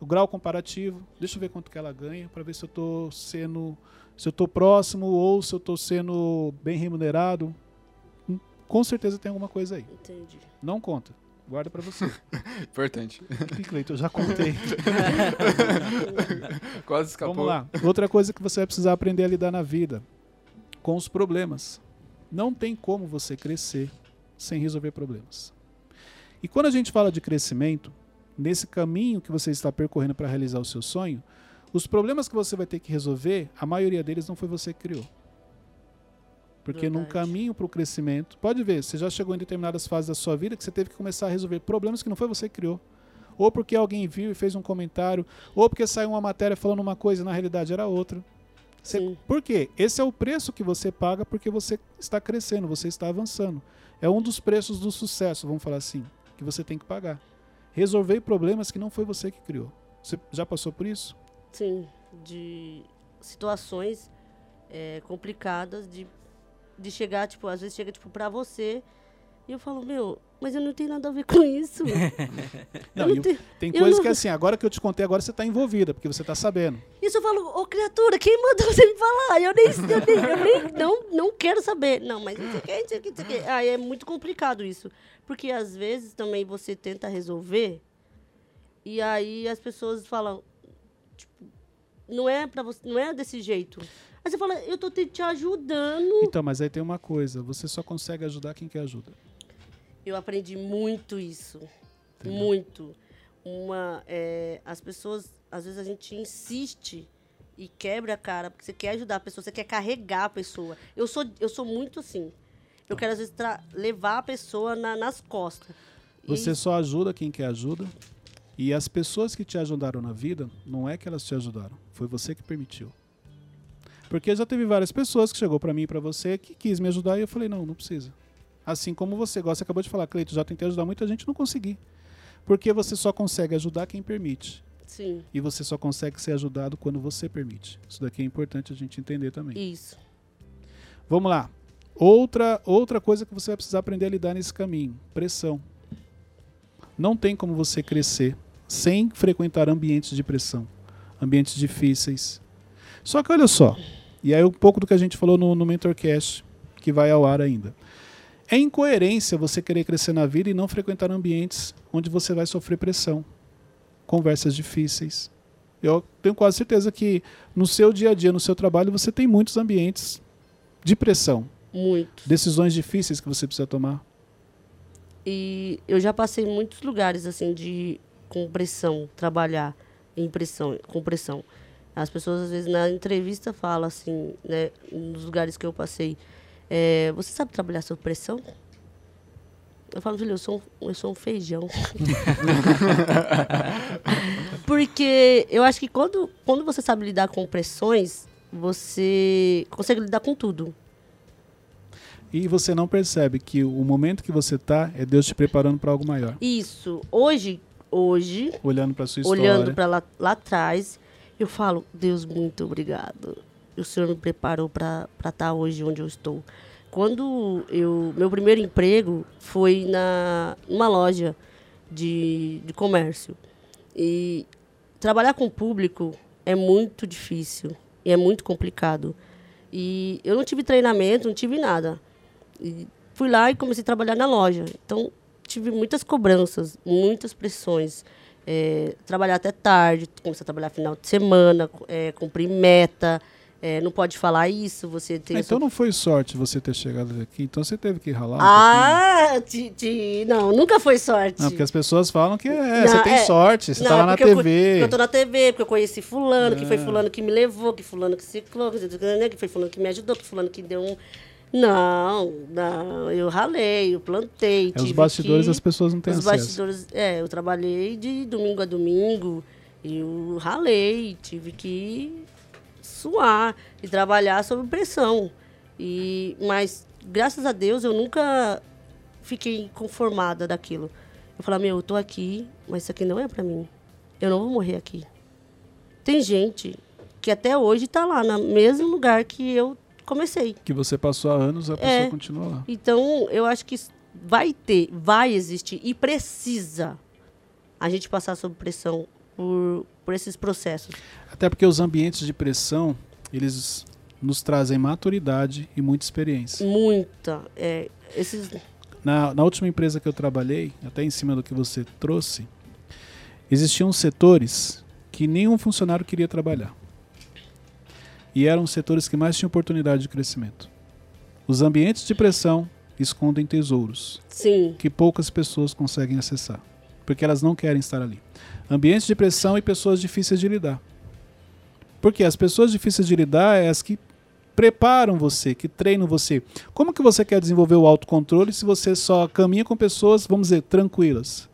O grau comparativo, deixa eu ver quanto que ela ganha para ver se eu tô sendo se eu tô próximo ou se eu tô sendo bem remunerado. Hum, Com certeza tem alguma coisa aí. Entendi. Não conta. Guarda para você. Importante. Ih, Cleiton, eu já contei. Quase escapou. Vamos lá. Outra coisa que você vai precisar aprender a lidar na vida com os problemas. Não tem como você crescer sem resolver problemas. E quando a gente fala de crescimento, nesse caminho que você está percorrendo para realizar o seu sonho, os problemas que você vai ter que resolver, a maioria deles não foi você que criou. Porque num Verdade. caminho para o crescimento, pode ver, você já chegou em determinadas fases da sua vida que você teve que começar a resolver problemas que não foi você que criou. Ou porque alguém viu e fez um comentário, ou porque saiu uma matéria falando uma coisa e na realidade era outra. Você- Sim. por quê? Esse é o preço que você paga porque você está crescendo, você está avançando. É um dos preços do sucesso, vamos falar assim, que você tem que pagar. Resolver problemas que não foi você que criou. Você já passou por isso? Sim. De situações é, complicadas de, de chegar, tipo, às vezes chega, tipo, pra você e eu falo, meu, mas eu não tenho nada a ver com isso. Não, não tenho... tem eu coisa não- que assim, agora que eu te contei, agora você está envolvida, porque você está sabendo. Isso eu falo, ô criatura, quem mandou você me falar? Eu nem, eu nem, eu nem não, não quero saber. Não, mas não sei o que, não sei o que, não sei o que. Aí é muito complicado isso. Porque às vezes também você tenta resolver e aí as pessoas falam, tipo, não é para você, não é desse jeito. Aí você fala, eu tô te, te ajudando. Então, mas aí tem uma coisa, você só consegue ajudar quem quer ajuda. Eu aprendi muito isso. Muito. Uma, é, as pessoas, às vezes a gente insiste e quebra a cara, porque você quer ajudar a pessoa, você quer carregar a pessoa. Eu sou, eu sou muito assim. Eu quero, às vezes, levar a pessoa na- nas costas. E- Você só ajuda quem quer ajuda. E as pessoas que te ajudaram na vida, não é que elas te ajudaram, foi você que permitiu. Porque já teve várias pessoas que chegou pra mim e pra você que quis me ajudar e eu falei, não, não precisa. Assim como você gosta, acabou de falar, Cleito, já tentei ajudar muita gente, não consegui. Porque você só consegue ajudar quem permite. Sim, E você só consegue ser ajudado quando você permite. Isso daqui é importante a gente entender também. isso. Vamos lá. Outra, outra coisa que você vai precisar aprender a lidar nesse caminho: pressão. Não tem como você crescer sem frequentar ambientes de pressão, ambientes difíceis. Só que olha só, e aí um pouco do que a gente falou no, no Mentorcast, que vai ao ar ainda. É incoerência você querer crescer na vida e não frequentar ambientes onde você vai sofrer pressão, conversas difíceis. Eu tenho quase certeza que no seu dia a dia, no seu trabalho, você tem muitos ambientes de pressão, Muito. decisões difíceis que você precisa tomar. E eu já passei em muitos lugares, assim, de com pressão, trabalhar em pressão, com pressão. As pessoas, às vezes, na entrevista falam assim, né, nos lugares que eu passei, é, você sabe trabalhar sob pressão? Eu falo, filho, eu sou um, eu sou um feijão. Porque eu acho que quando, quando você sabe lidar com pressões, você consegue lidar com tudo. E você não percebe que o momento que você está é Deus te preparando para algo maior. Isso. Hoje, hoje, Olhando para sua história. olhando para lá, lá atrás, eu falo, Deus, muito obrigado. O Senhor me preparou para estar hoje onde eu estou. Quando eu, meu primeiro emprego foi na numa loja de, de comércio. E trabalhar com o público é muito difícil e é muito complicado. E eu não tive treinamento, não tive nada. E fui lá e comecei a trabalhar na loja. Então, tive muitas cobranças, muitas pressões. é, trabalhar até tarde, começar a trabalhar final de semana, é, cumprir meta, é, não pode falar isso, você tem... Ah, a sua- então não foi sorte você ter chegado aqui, então você teve que ralar um Ah, ti- não, nunca foi sorte. Não, porque as pessoas falam que é, Não, você tem é- sorte, você Não, tá lá é na porque eu TV. porque eu tô na TV, porque eu conheci fulano, que foi Ah. fulano que me levou, que fulano que ciclou, que foi fulano que me ajudou, que fulano que deu um... Não, não, eu ralei, eu plantei. É, os bastidores que- as pessoas não têm Os acesso. bastidores, é, eu trabalhei de domingo a domingo, eu ralei, tive que suar e trabalhar sob pressão. E, mas, graças a Deus, eu nunca fiquei conformada daquilo. Eu falava, meu, eu tô aqui, mas isso aqui não é pra mim. Eu não vou morrer aqui. Tem gente que até hoje tá lá, no mesmo lugar que eu comecei. Que você passou há anos, a pessoa É. continua lá. Então, eu acho que vai ter, vai existir e precisa a gente passar sob pressão por, por esses processos. Até porque os ambientes de pressão, eles nos trazem maturidade e muita experiência. Muita. É, esses, Na, na última empresa que eu trabalhei, até em cima do que você trouxe, existiam setores que nenhum funcionário queria trabalhar. E eram os setores que mais tinham oportunidade de crescimento. Os ambientes de pressão escondem tesouros sim, que poucas pessoas conseguem acessar, porque elas não querem estar ali. Ambientes de pressão e pessoas difíceis de lidar. Porque as pessoas difíceis de lidar é as que preparam você, que treinam você. Como que você quer desenvolver o autocontrole se você só caminha com pessoas, vamos dizer, tranquilas?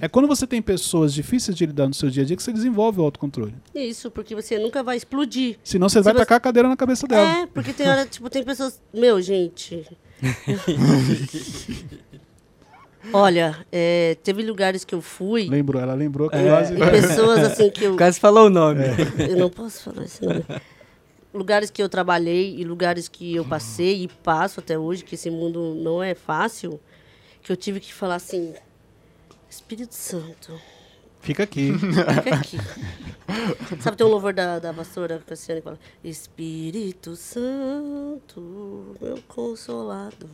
É quando você tem pessoas difíceis de lidar no seu dia a dia que você desenvolve o autocontrole. isso, porque você nunca vai explodir. Senão você vai você- tacar a cadeira na cabeça dela. É, porque tem hora, tipo, tem pessoas. Meu, gente. Olha, é, teve lugares que eu fui Lembrou, ela lembrou que É. quase. e pessoas assim que eu. Quase falou o nome. Eu não posso falar esse nome. Lugares que eu trabalhei e lugares que eu passei e passo até hoje, que esse mundo não é fácil, que eu tive que falar assim: Espírito Santo, Fica aqui. fica aqui. Sabe, tem um louvor da, da pastora Cassiane que fala: Espírito Santo, meu consolador.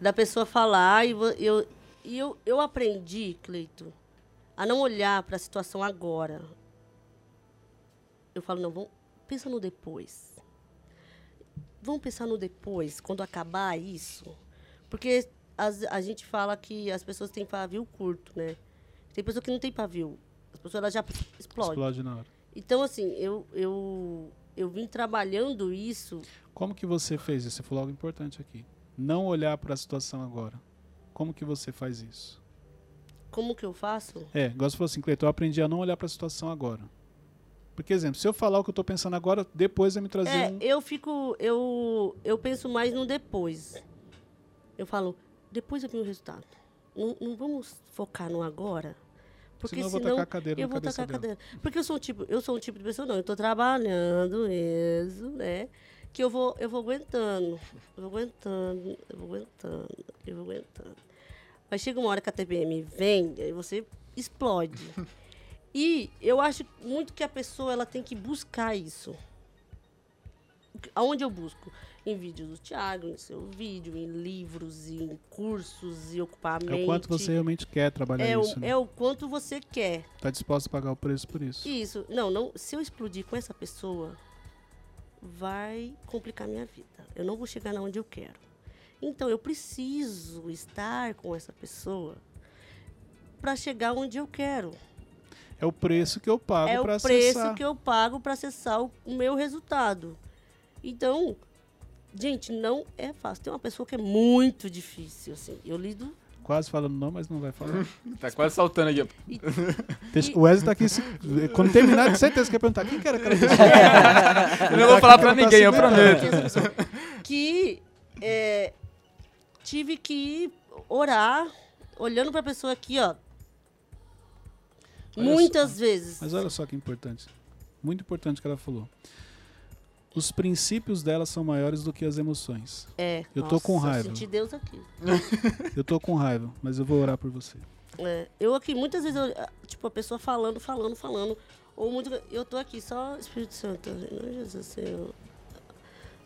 da pessoa falar e eu, e eu, eu aprendi, Cleito, a não olhar para a situação agora. Eu falo, não, vamos, pensa no depois. Vamos pensar no depois, quando acabar isso. Porque as- a gente fala que as pessoas têm pavio curto, né? Tem pessoa que não tem pavio. As pessoas elas já explodem. Explode na hora. Então, assim, eu, eu, eu vim trabalhando isso. Como que você fez isso? Você falou algo importante aqui. Não olhar para a situação agora. Como que você faz isso? Como que eu faço? É, você falou assim, Cleiton, eu aprendi a não olhar para a situação agora. Porque, exemplo, se eu falar o que eu estou pensando agora, depois vai me trazer É, um... eu fico. Eu, eu penso mais no depois. Eu falo, depois eu vi o resultado. Não, não vamos focar no agora. Porque Senão eu vou senão tacar a cadeira eu vou tacar cadeira. Porque eu sou um tipo, eu sou um tipo de pessoa, não, eu estou trabalhando mesmo, né? Que eu vou, eu vou aguentando, eu vou aguentando, eu vou aguentando, eu vou aguentando. Mas chega uma hora que a TPM vem, aí você explode. E eu acho muito que a pessoa ela tem que buscar isso. Aonde eu busco? Em vídeos do Thiago, em seu vídeo, em livros, em cursos, e ocupar a É o quanto você realmente quer trabalhar é, isso, o, né? é o quanto você quer. Tá disposto a pagar o preço por isso. Isso. Não, não. Se eu explodir com essa pessoa, vai complicar minha vida. Eu não vou chegar na onde eu quero. Então eu preciso estar com essa pessoa para chegar onde eu quero. É o preço que eu pago é o para preço acessar. que eu pago para acessar o, o meu resultado. Então, gente, não é fácil. Tem uma pessoa que é muito difícil, assim. Eu lido. Quase falando não, mas não vai falar. Tá quase saltando aqui. e- Deixa- o Wesley tá aqui. se- Quando terminar, de certeza que ia perguntar quem que era aquela pessoa. Eu não vou falar pra ninguém, eu prometo. que pessoa- que é, tive que orar, olhando para a pessoa aqui, ó. Olha muitas vezes. Mas olha só que importante. Muito importante que ela falou. Os princípios dela são maiores do que as emoções. É. Eu tô com nossa, raiva. Eu senti Deus aqui. Eu tô com raiva, mas eu vou orar por você. É, eu aqui, muitas vezes, eu, ah, tipo, a pessoa falando, falando, falando. Ou muito, eu tô aqui só, Espírito Santo, de Jesus, Senhor.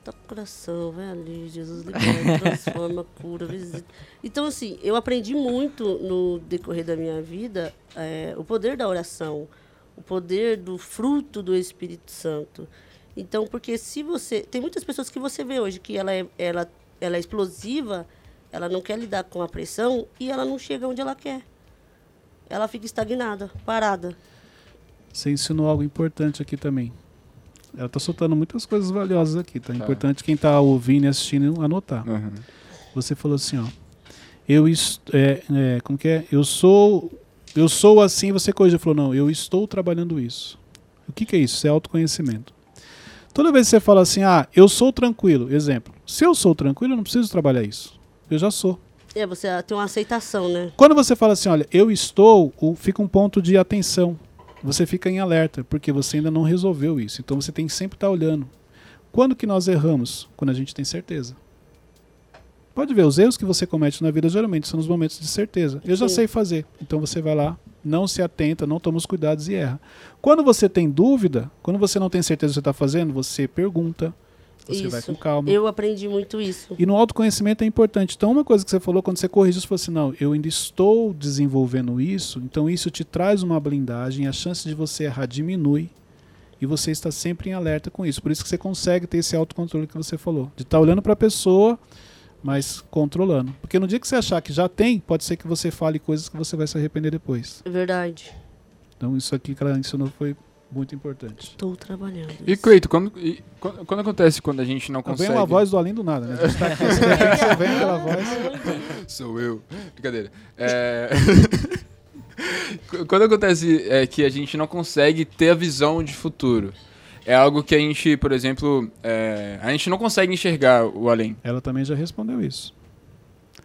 toca o coração, vai ali, Jesus libera, transforma, cura, visita. Então, assim, eu aprendi muito no decorrer da minha vida é, o poder da oração, o poder do fruto do Espírito Santo. Então, porque se você. Tem muitas pessoas que você vê hoje que ela é, ela, ela é explosiva, ela não quer lidar com a pressão e ela não chega onde ela quer. Ela fica estagnada, parada. Você ensinou algo importante aqui também. Ela está soltando muitas coisas valiosas aqui, tá? É importante quem está ouvindo e assistindo anotar. Uhum. Você falou assim, ó. Eu é, é, como que é? Eu sou eu sou assim, você corrigiu, falou não, eu estou trabalhando isso. O que, que é isso? Isso é autoconhecimento. Toda vez que você fala assim, ah, eu sou tranquilo, exemplo. Se eu sou tranquilo, eu não preciso trabalhar isso. Eu já sou. É, você tem uma aceitação, né? Quando você fala assim, olha, eu estou, fica um ponto de atenção. Você fica em alerta, porque você ainda não resolveu isso. Então você tem que sempre estar olhando. Quando que nós erramos? Quando a gente tem certeza. Pode ver, os erros que você comete na vida geralmente são nos momentos de certeza. Eu já Sim. sei fazer. Então você vai lá, não se atenta, não toma os cuidados e erra. Quando você tem dúvida, quando você não tem certeza do que você está fazendo, você pergunta, você isso. vai com calma. Eu aprendi muito isso. E no autoconhecimento é importante. Então, uma coisa que você falou, quando você corrige, você falou assim: não, eu ainda estou desenvolvendo isso, então isso te traz uma blindagem, a chance de você errar diminui e você está sempre em alerta com isso. Por isso que você consegue ter esse autocontrole que você falou, de estar tá olhando para a pessoa, mas controlando. Porque no dia que você achar que já tem, pode ser que você fale coisas que você vai se arrepender depois. É verdade. Então, isso aqui que ela ensinou foi muito importante. Estou trabalhando. E Cleito, quando, e, quando, quando, acontece quando a gente não consegue... Vem uma voz do além do nada, né? A gente tá aqui, você vem aquela voz... Sou eu. Brincadeira. É... quando acontece é, que a gente não consegue ter a visão de futuro, é algo que a gente, por exemplo, é, a gente não consegue enxergar o além. Ela também já respondeu isso.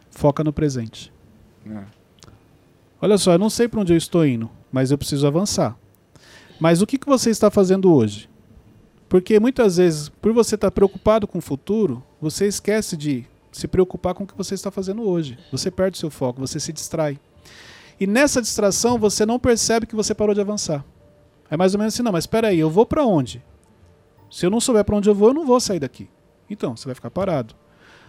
Foca no presente. É. Olha só, eu não sei para onde eu estou indo, mas eu preciso avançar. Mas o que, que você está fazendo hoje? Porque muitas vezes, por você estar preocupado com o futuro, você esquece de se preocupar com o que você está fazendo hoje. Você perde seu foco, você se distrai. E nessa distração, você não percebe que você parou de avançar. É mais ou menos assim, não, mas espera aí, eu vou para onde? Se eu não souber para onde eu vou, eu não vou sair daqui. Então, você vai ficar parado.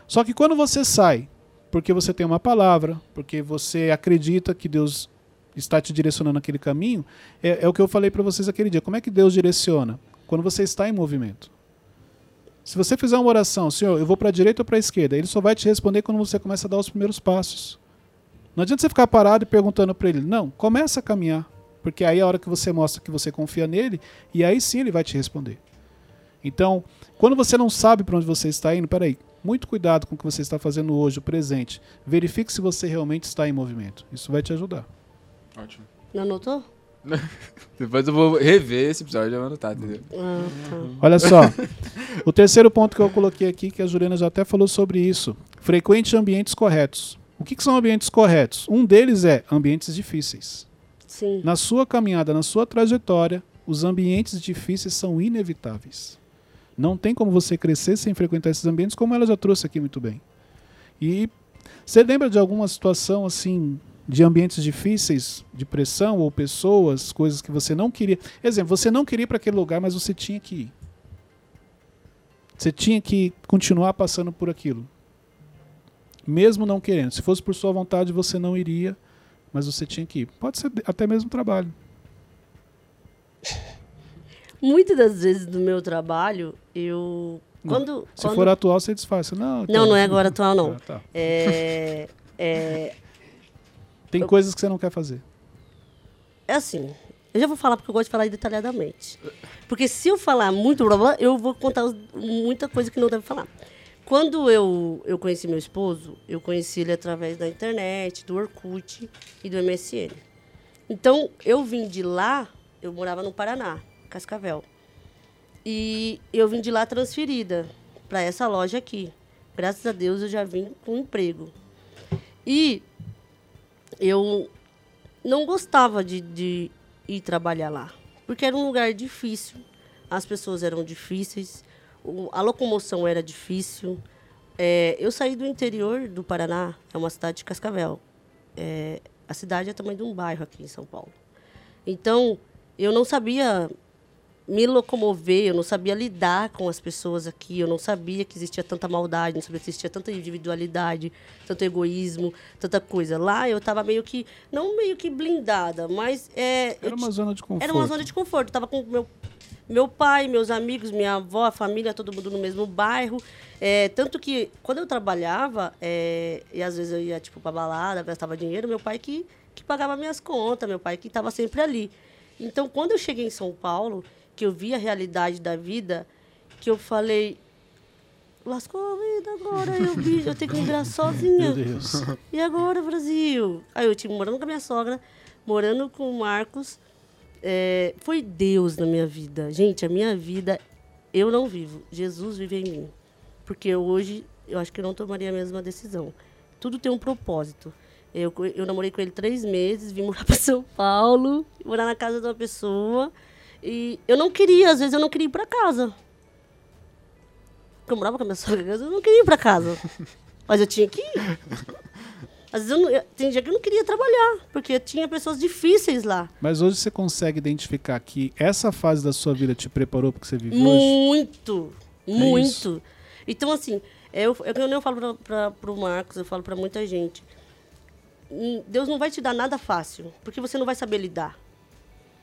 Só que quando você sai, porque você tem uma palavra, porque você acredita que Deus está te direcionando naquele caminho, é, é o que eu falei para vocês aquele dia. Como é que Deus direciona? Quando você está em movimento. Se você fizer uma oração, Senhor, eu vou para a direita ou para a esquerda, ele só vai te responder quando você começa a dar os primeiros passos. Não adianta você ficar parado e perguntando para ele. Não, começa a caminhar. Porque aí é a hora que você mostra que você confia nele, e aí sim ele vai te responder. Então, quando você não sabe para onde você está indo, peraí, muito cuidado com o que você está fazendo hoje, o presente. Verifique se você realmente está em movimento. Isso vai te ajudar. Ótimo. Não anotou? Depois eu vou rever esse episódio e vou anotar, entendeu? Ah, tá. Olha só. o terceiro ponto que eu coloquei aqui, que a Juliana já até falou sobre isso. Frequente ambientes corretos. O que, que são ambientes corretos? Um deles é ambientes difíceis. Sim. Na sua caminhada, na sua trajetória, os ambientes difíceis são inevitáveis. Não tem como você crescer sem frequentar esses ambientes, como ela já trouxe aqui muito bem. E você lembra de alguma situação assim de ambientes difíceis, de pressão ou pessoas, coisas que você não queria. Exemplo, você não queria ir para aquele lugar, mas você tinha que ir. Você tinha que continuar passando por aquilo. Mesmo não querendo. Se fosse por sua vontade, você não iria, mas você tinha que ir. Pode ser até mesmo trabalho. Muitas das vezes do meu trabalho, eu. Quando, Se quando... for atual, você desfaz. Não, então, não, não é agora atual, não. Ah, tá. é, é, tem eu... coisas que você não quer fazer. É assim. Eu já vou falar porque eu gosto de falar detalhadamente. Porque se eu falar muito blá, blá, eu vou contar muita coisa que não deve falar. Quando eu, eu conheci meu esposo, eu conheci ele através da internet, do Orkut e do MSN. Então, eu vim de lá, eu morava no Paraná, Cascavel. E eu vim de lá transferida para essa loja aqui. Graças a Deus eu já vim com emprego. E eu não gostava de, de ir trabalhar lá, porque era um lugar difícil, as pessoas eram difíceis, a locomoção era difícil. É, eu saí do interior do Paraná, é uma cidade de Cascavel. É, a cidade é tamanho de um bairro aqui em São Paulo. Então, eu não sabia me locomover, eu não sabia lidar com as pessoas aqui, eu não sabia que existia tanta maldade, não sabia que existia tanta individualidade, tanto egoísmo, tanta coisa. Lá eu estava meio que, não meio que blindada, mas é, Era uma zona de conforto. era uma zona de conforto. Eu tava com meu, meu pai, meus amigos, minha avó, a família, todo mundo no mesmo bairro. É, tanto que quando eu trabalhava, é, e às vezes eu ia tipo pra balada, gastava dinheiro, meu pai que, que pagava minhas contas, meu pai que estava sempre ali. Então, quando eu cheguei em São Paulo, que eu vi a realidade da vida, que eu falei, lascou a vida agora, eu eu tenho que me virar sozinha. Meu Deus. E agora, Brasil? Aí eu tive morando com a minha sogra, morando com o Marcos. É, foi Deus na minha vida. Gente, a minha vida eu não vivo. Jesus vive em mim. Porque hoje eu acho que eu não tomaria a mesma decisão. Tudo tem um propósito. Eu, eu namorei com ele três meses, vim morar para São Paulo, morar na casa de uma pessoa. E eu não queria, às vezes eu não queria ir para casa. Porque eu morava com a minha sogra, eu não queria ir para casa. Mas eu tinha que ir. Às vezes eu não, eu- tem dia que eu não queria trabalhar, porque tinha pessoas difíceis lá. Mas hoje você consegue identificar que essa fase da sua vida te preparou para que você vive hoje? Muito, É muito. então, assim, eu, eu, eu, eu falo para o Marcos, eu falo para muita gente. hum, Deus não vai te dar nada fácil, porque você não vai saber lidar.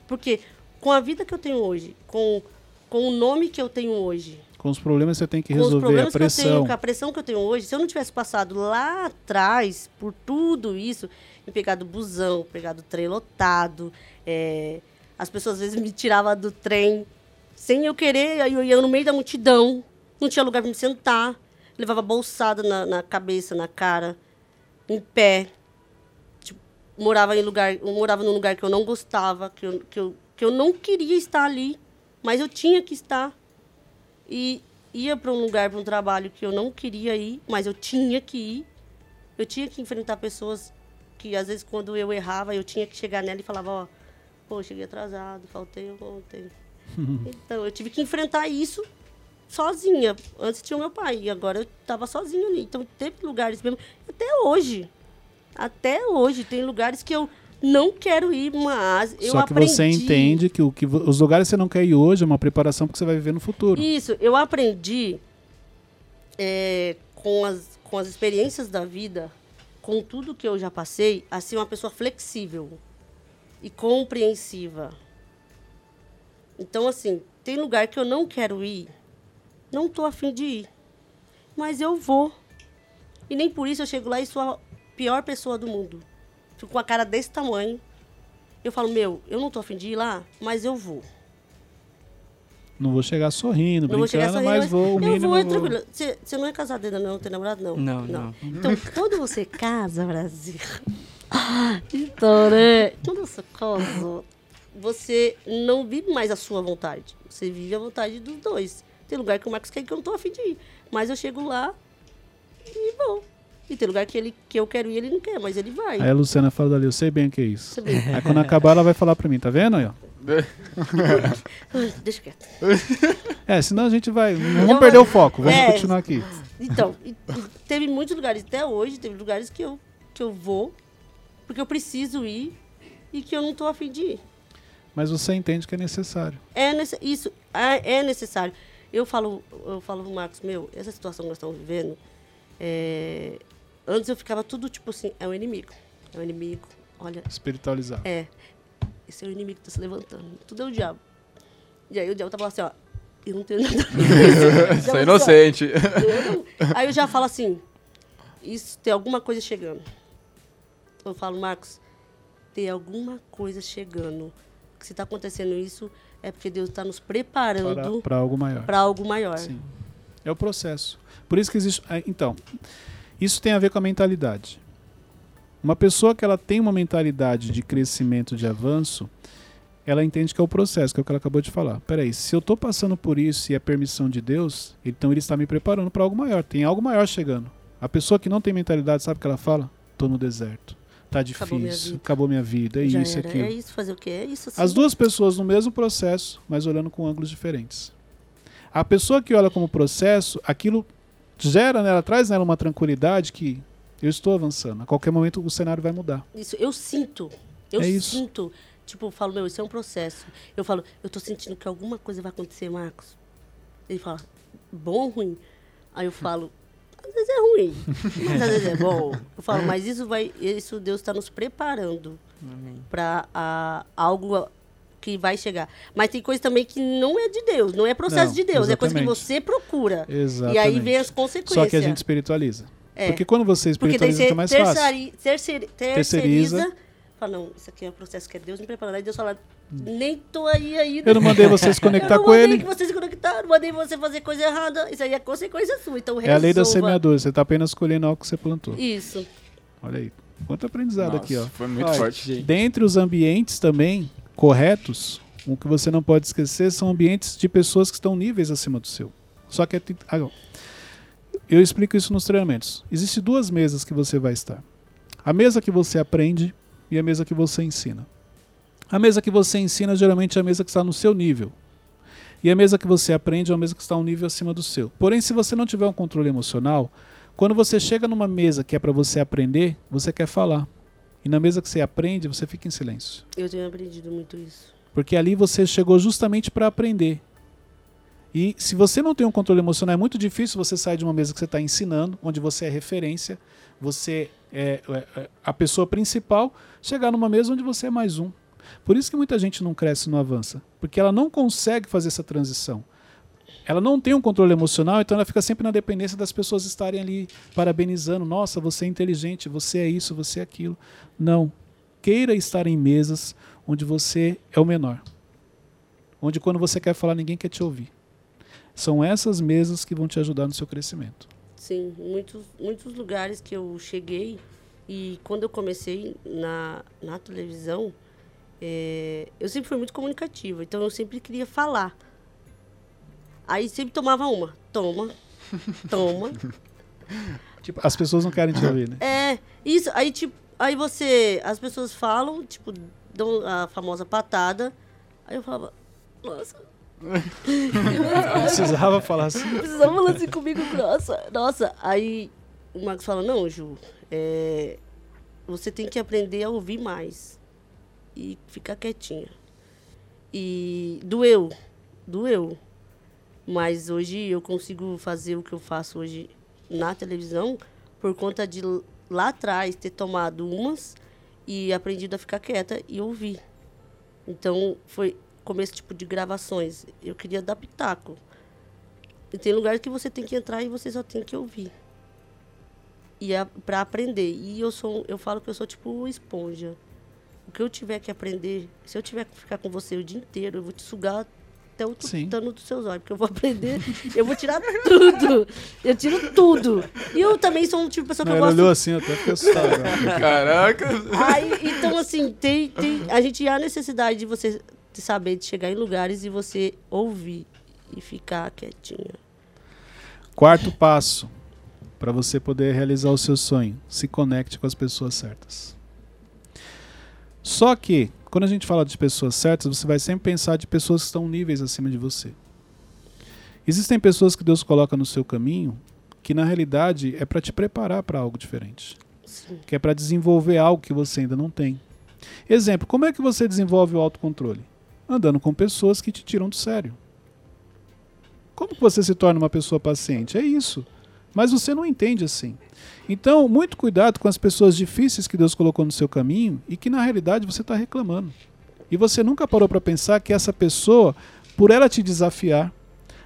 Porque com a vida que eu tenho hoje, com, com o nome que eu tenho hoje, Com os problemas que você tem que com os resolver, a problemas que eu tenho, pressão. com a pressão que eu tenho hoje, se eu não tivesse passado lá atrás por tudo isso, me pegado busão, pegado trem lotado, é, as pessoas às vezes me tiravam do trem sem eu querer, aí eu ia no meio da multidão, não tinha lugar para me sentar, levava bolsada na, na cabeça, na cara, em pé, Tipo, morava em lugar, morava num lugar que eu não gostava, que eu, que eu, que eu não queria estar ali, mas eu tinha que estar e ia para um lugar, para um trabalho que eu não queria ir, mas eu tinha que ir. Eu tinha que enfrentar pessoas que, às vezes, quando eu errava, eu tinha que chegar nela e falava, ó, pô, cheguei atrasado, faltei ontem. então, eu tive que enfrentar isso sozinha. Antes tinha o meu pai, e agora eu estava sozinha ali. Então, teve lugares mesmo, até hoje, até hoje, tem lugares que eu não quero ir, mas eu Só que aprendi. você entende que, o que os lugares que você não quer ir hoje é uma preparação porque você vai viver no futuro. Isso, eu aprendi é, com, as, com as experiências da vida, com tudo que eu já passei, a ser uma pessoa flexível e compreensiva. Então, assim, tem lugar que eu não quero ir, não estou afim de ir, mas eu vou. E nem por isso eu chego lá e sou a pior pessoa do mundo. Fico com a cara desse tamanho. Eu falo, meu, eu não estou afim de ir lá, mas eu vou. Não vou chegar sorrindo, Não vou chegar brincando, sorrindo, mas vou, o eu mínimo vou, é eu vou. tranquilo. Você você não é casado ainda não? Tem namorado não? Não, não. Então, quando você casa, Brasil... então, né? Quando você casa, você não vive mais a sua vontade. Você vive a vontade dos dois. Tem lugar que o Marcos quer que eu não tô afim de ir. Mas eu chego lá e vou. E tem lugar que, ele, que eu quero ir e ele não quer, mas ele vai. Aí a Luciana fala dali, eu sei bem o que é isso. Aí quando acabar ela vai falar pra mim, tá vendo aí, ó? Deixa quieto. É, senão a gente vai. Não vamos perder o foco, vamos é. continuar aqui. Então, teve muitos lugares, até hoje, teve lugares que eu, que eu vou, porque eu preciso ir e que eu não estou afim de ir. Mas você entende que é necessário. É isso é, necessário. Eu falo, eu falo Marcos, meu, essa situação que nós estamos vivendo, é, antes eu ficava tudo tipo assim, é o inimigo, é o inimigo, olha, Espiritualizar. é, esse é o inimigo que está se levantando, tudo é o diabo. E aí o diabo tá falando assim, ó, eu não tenho nada a ver. Sou é inocente. Eu Aí eu já falo assim, isso tem alguma coisa chegando. Eu falo, Marcos, tem alguma coisa chegando. Que se está acontecendo isso, é porque Deus está nos Para, preparando para algo maior. para algo maior. Sim. É o processo. Por isso que existe. ah, Então, isso tem a ver com a mentalidade. Uma pessoa que ela tem uma mentalidade de crescimento, de avanço, ela entende que é o processo, que é o que ela acabou de falar. Peraí, se eu estou passando por isso e é permissão de Deus, então ele está me preparando para algo maior. Tem algo maior chegando. A pessoa que não tem mentalidade, sabe o que ela fala? Estou no deserto. Tá difícil, Acabou minha vida. acabou minha vida, é Já isso, era. aquilo. É isso, fazer o quê? É isso. As duas pessoas no mesmo processo, mas olhando com ângulos diferentes. A pessoa que olha como processo, aquilo gera nela, traz nela uma tranquilidade que eu estou avançando. A qualquer momento o cenário vai mudar. Isso, eu sinto. Eu É isso. sinto. tipo, eu falo, meu, isso é um processo. Eu falo, eu tô sentindo que alguma coisa vai acontecer, Marcos. Ele fala, bom ou ruim? Aí eu falo, às vezes é ruim, mas às vezes é bom. Eu falo, mas isso vai, isso Deus está nos preparando para algo que vai chegar. Mas tem coisa também que não é de Deus, não é processo Não, de Deus, é coisa que exatamente. você procura. Exatamente. E aí vem as consequências. Só que a gente espiritualiza. É. Porque quando você espiritualiza, fica mais fácil. terceiri- terceiri- Terceiriza. terceiriza. Fala, não, isso aqui é um processo que é Deus me preparando. Aí Deus fala, nem tô aí ainda. Eu não mandei você se Eu conectar não com mandei ele. que você se conectar, não mandei você fazer coisa errada. Isso aí é consequência sua. Então É a lei da resolva. semeadura. Você está apenas colhendo algo que você plantou. Isso. Olha aí. Quanto aprendizado aqui, ó. Nossa, Foi muito Forte, forte. gente. Dentre os ambientes também corretos, o que você não pode esquecer são ambientes de pessoas que estão níveis acima do seu. Só que é ah, eu explico isso nos treinamentos. Existem duas mesas que você vai estar. A mesa que você aprende e a mesa que você ensina. A mesa que você ensina geralmente é a mesa que está no seu nível. E a mesa que você aprende é a mesa que está um nível acima do seu. Porém, se você não tiver um controle emocional, quando você chega numa mesa que é para você aprender, você quer falar. E na mesa que você aprende, você fica em silêncio. Eu tenho aprendido muito isso. Porque ali você chegou justamente para aprender. E se você não tem um controle emocional, é muito difícil você sair de uma mesa que você está ensinando, onde você é referência, você é, é, é a pessoa principal, chegar numa mesa onde você é mais um. Por isso que muita gente não cresce e não avança. Porque ela não consegue fazer essa transição. Ela não tem um controle emocional, então ela fica sempre na dependência das pessoas estarem ali parabenizando. Nossa, você é inteligente, você é isso, você é aquilo. Não. Queira estar em mesas onde você é o menor. Onde quando você quer falar, ninguém quer te ouvir. São essas mesas que vão te ajudar no seu crescimento. Sim, muitos, muitos lugares que eu cheguei e quando eu comecei na, na televisão, é, eu sempre fui muito comunicativa, então eu sempre queria falar. Aí sempre tomava uma, toma, toma. Tipo, as pessoas não querem te ouvir, né? É, isso, aí tipo, aí você, as pessoas falam, tipo, dão a famosa patada, aí eu falava, nossa, Precisava falar assim. precisava falar assim comigo, nossa, nossa. Aí o Marcos fala, não, Ju, é, você tem que aprender a ouvir mais e ficar quietinha. E doeu, doeu. Mas hoje eu consigo fazer o que eu faço hoje na televisão por conta de lá atrás ter tomado umas e aprendido a ficar quieta e ouvir. Então foi começo tipo de gravações. Eu queria dar pitaco. E tem lugares que você tem que entrar e você só tem que ouvir. E é para aprender. E eu sou, eu falo que eu sou tipo esponja. O que eu tiver que aprender, se eu tiver que ficar com você o dia inteiro, eu vou te sugar até o tutano dos seus olhos, porque eu vou aprender, eu vou tirar tudo. Eu tiro tudo. E eu também sou um tipo de pessoa que Não, eu ele gosto olhou assim, eu até fiquei assustado. agora. Caraca! Aí, então, assim, tem, tem, a gente há necessidade de você saber de chegar em lugares e você ouvir e ficar quietinha. Quarto passo para você poder realizar o seu sonho: se conecte com as pessoas certas. Só que, quando a gente fala de pessoas certas, você vai sempre pensar de pessoas que estão níveis acima de você. Existem pessoas que Deus coloca no seu caminho que, na realidade, é para te preparar para algo diferente. Sim. Que é para desenvolver algo que você ainda não tem. Exemplo: como é que você desenvolve o autocontrole? Andando com pessoas que te tiram do sério. Como que você se torna uma pessoa paciente? É isso. Mas você não entende assim. Então, muito cuidado com as pessoas difíceis que Deus colocou no seu caminho e que na realidade você está reclamando. E você nunca parou para pensar que essa pessoa, por ela te desafiar,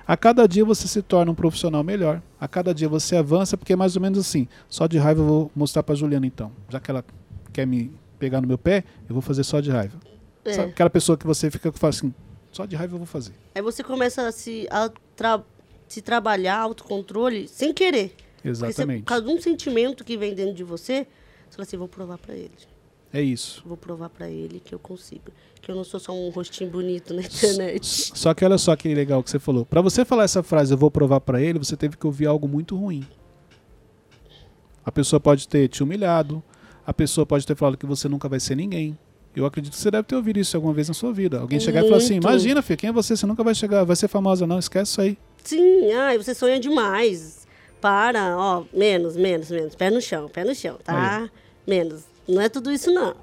a cada dia você se torna um profissional melhor. A cada dia você avança, porque é mais ou menos assim. Só de raiva eu vou mostrar para Juliana então. Já que ela quer me pegar no meu pé, eu vou fazer só de raiva. É. Sabe aquela pessoa que você fica que fala assim, só de raiva eu vou fazer. Aí você começa a se, a tra se trabalhar autocontrole sem querer. Você, Exatamente. por causa de um sentimento que vem dentro de você, você fala assim, vou provar pra ele. É isso. Vou provar pra ele que eu consigo. Que eu não sou só um rostinho bonito na internet. Só que olha só que legal que você falou. Para você falar essa frase, eu vou provar para ele, você teve que ouvir algo muito ruim. A pessoa pode ter te humilhado, a pessoa pode ter falado que você nunca vai ser ninguém. Eu acredito que você deve ter ouvido isso alguma vez na sua vida. Alguém chegar e falar assim: Muito. Imagina, filho, quem é você? Você nunca vai chegar, vai ser famosa, não. Esquece isso aí. Sim, ai, você sonha demais. Para, ó, menos, menos, menos. Pé no chão, pé no chão, tá? Menos. Não é tudo isso, não.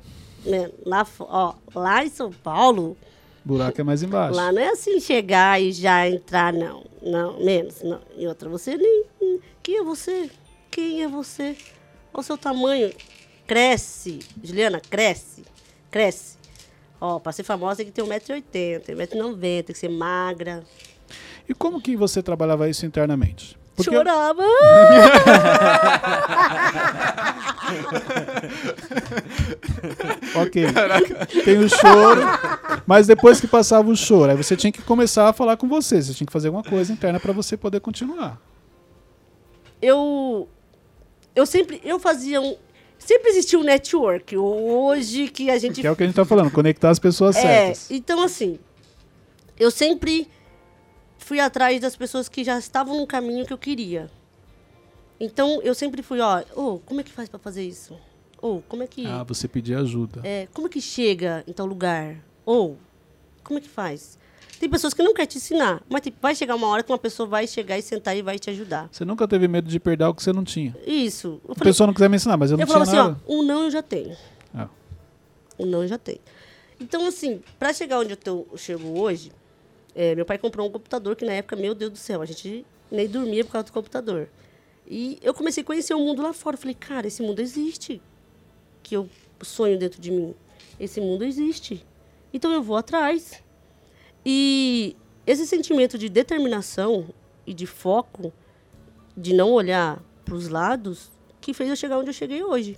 lá, ó, lá em São Paulo, Buraco é mais embaixo. lá não é assim chegar e já entrar, não. Não, menos, não. E outra, você nem. Quem é você? Quem é você? Olha o seu tamanho. Cresce. Juliana, cresce. Cresce. Ó, pra ser famosa tem que ter 1,80m, 1,90m, tem que ser magra. E como que você trabalhava isso internamente? Porque Chorava. Ok. Tem o choro, mas depois que passava o choro, aí você tinha que começar a falar com você. Você tinha que fazer alguma coisa interna para você poder continuar. eu eu sempre eu fazia um sempre existiu um network hoje que a gente Que é o que a gente tá falando, conectar as pessoas é certas. então assim eu sempre fui atrás das pessoas que já estavam no caminho que eu queria então eu sempre fui ó ô, como é que faz para fazer isso ou como é que Ah, você pedir ajuda. é, como é que chega em tal lugar ou como é que faz tem pessoas que não querem te ensinar mas tipo, vai chegar uma hora que uma pessoa vai chegar e sentar e vai te ajudar Você nunca teve medo de perder algo que você não tinha. isso eu A falei, pessoa não quiser me ensinar, mas eu não eu tinha assim, nada. ó, um não eu já tenho. Ah. Um não eu já tenho. Então, assim, para chegar onde eu, tô, eu chego hoje, é, meu pai comprou um computador que na época, meu Deus do céu, a gente nem dormia por causa do computador. E eu comecei a conhecer o mundo lá fora. Falei, cara, esse mundo existe. Que eu sonho dentro de mim. Esse mundo existe. Então eu vou atrás. E esse sentimento de determinação e de foco, de não olhar para os lados, que fez eu chegar onde eu cheguei hoje.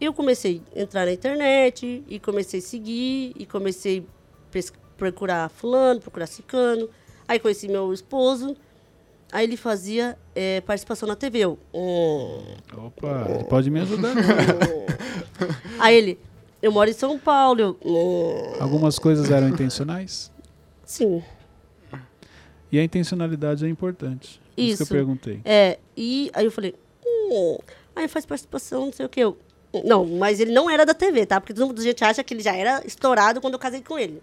Eu comecei a entrar na internet e comecei a seguir e comecei a procurar fulano, procurar cicano. Aí conheci meu esposo. Aí ele fazia eh, participação na TV. Eu, hum. Opa, ele pode me ajudar. Aí ele, eu moro em São Paulo. Eu, hum. Algumas coisas eram intencionais Sim. e a intencionalidade é importante. Isso, Isso. que eu perguntei. É, e aí eu falei, hum, aí faz participação, não sei o que. Eu, não, mas ele não era da TV, tá? Porque todo mundo a gente acha que ele já era estourado quando eu casei com ele.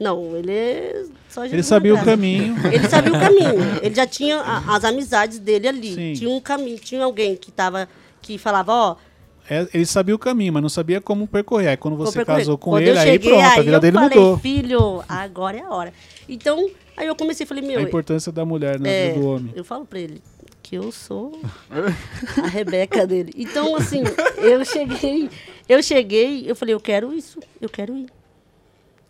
Não, ele é só Ele sabia o caminho. Ele sabia o caminho. Ele já tinha a- as amizades dele ali. Sim. Tinha um caminho, tinha alguém que tava que falava, ó, É, ele sabia o caminho, mas não sabia como percorrer. Aí quando você casou com Quando ele, eu aí cheguei, pronto, a aí vida eu dele falei, mudou. filho, agora é a hora. Então, aí eu comecei, falei, meu, A importância da mulher na É, vida do homem. Eu falo pra ele que eu sou a Rebeca dele. Então, assim, eu cheguei, eu cheguei, eu falei, eu quero isso, eu quero ir.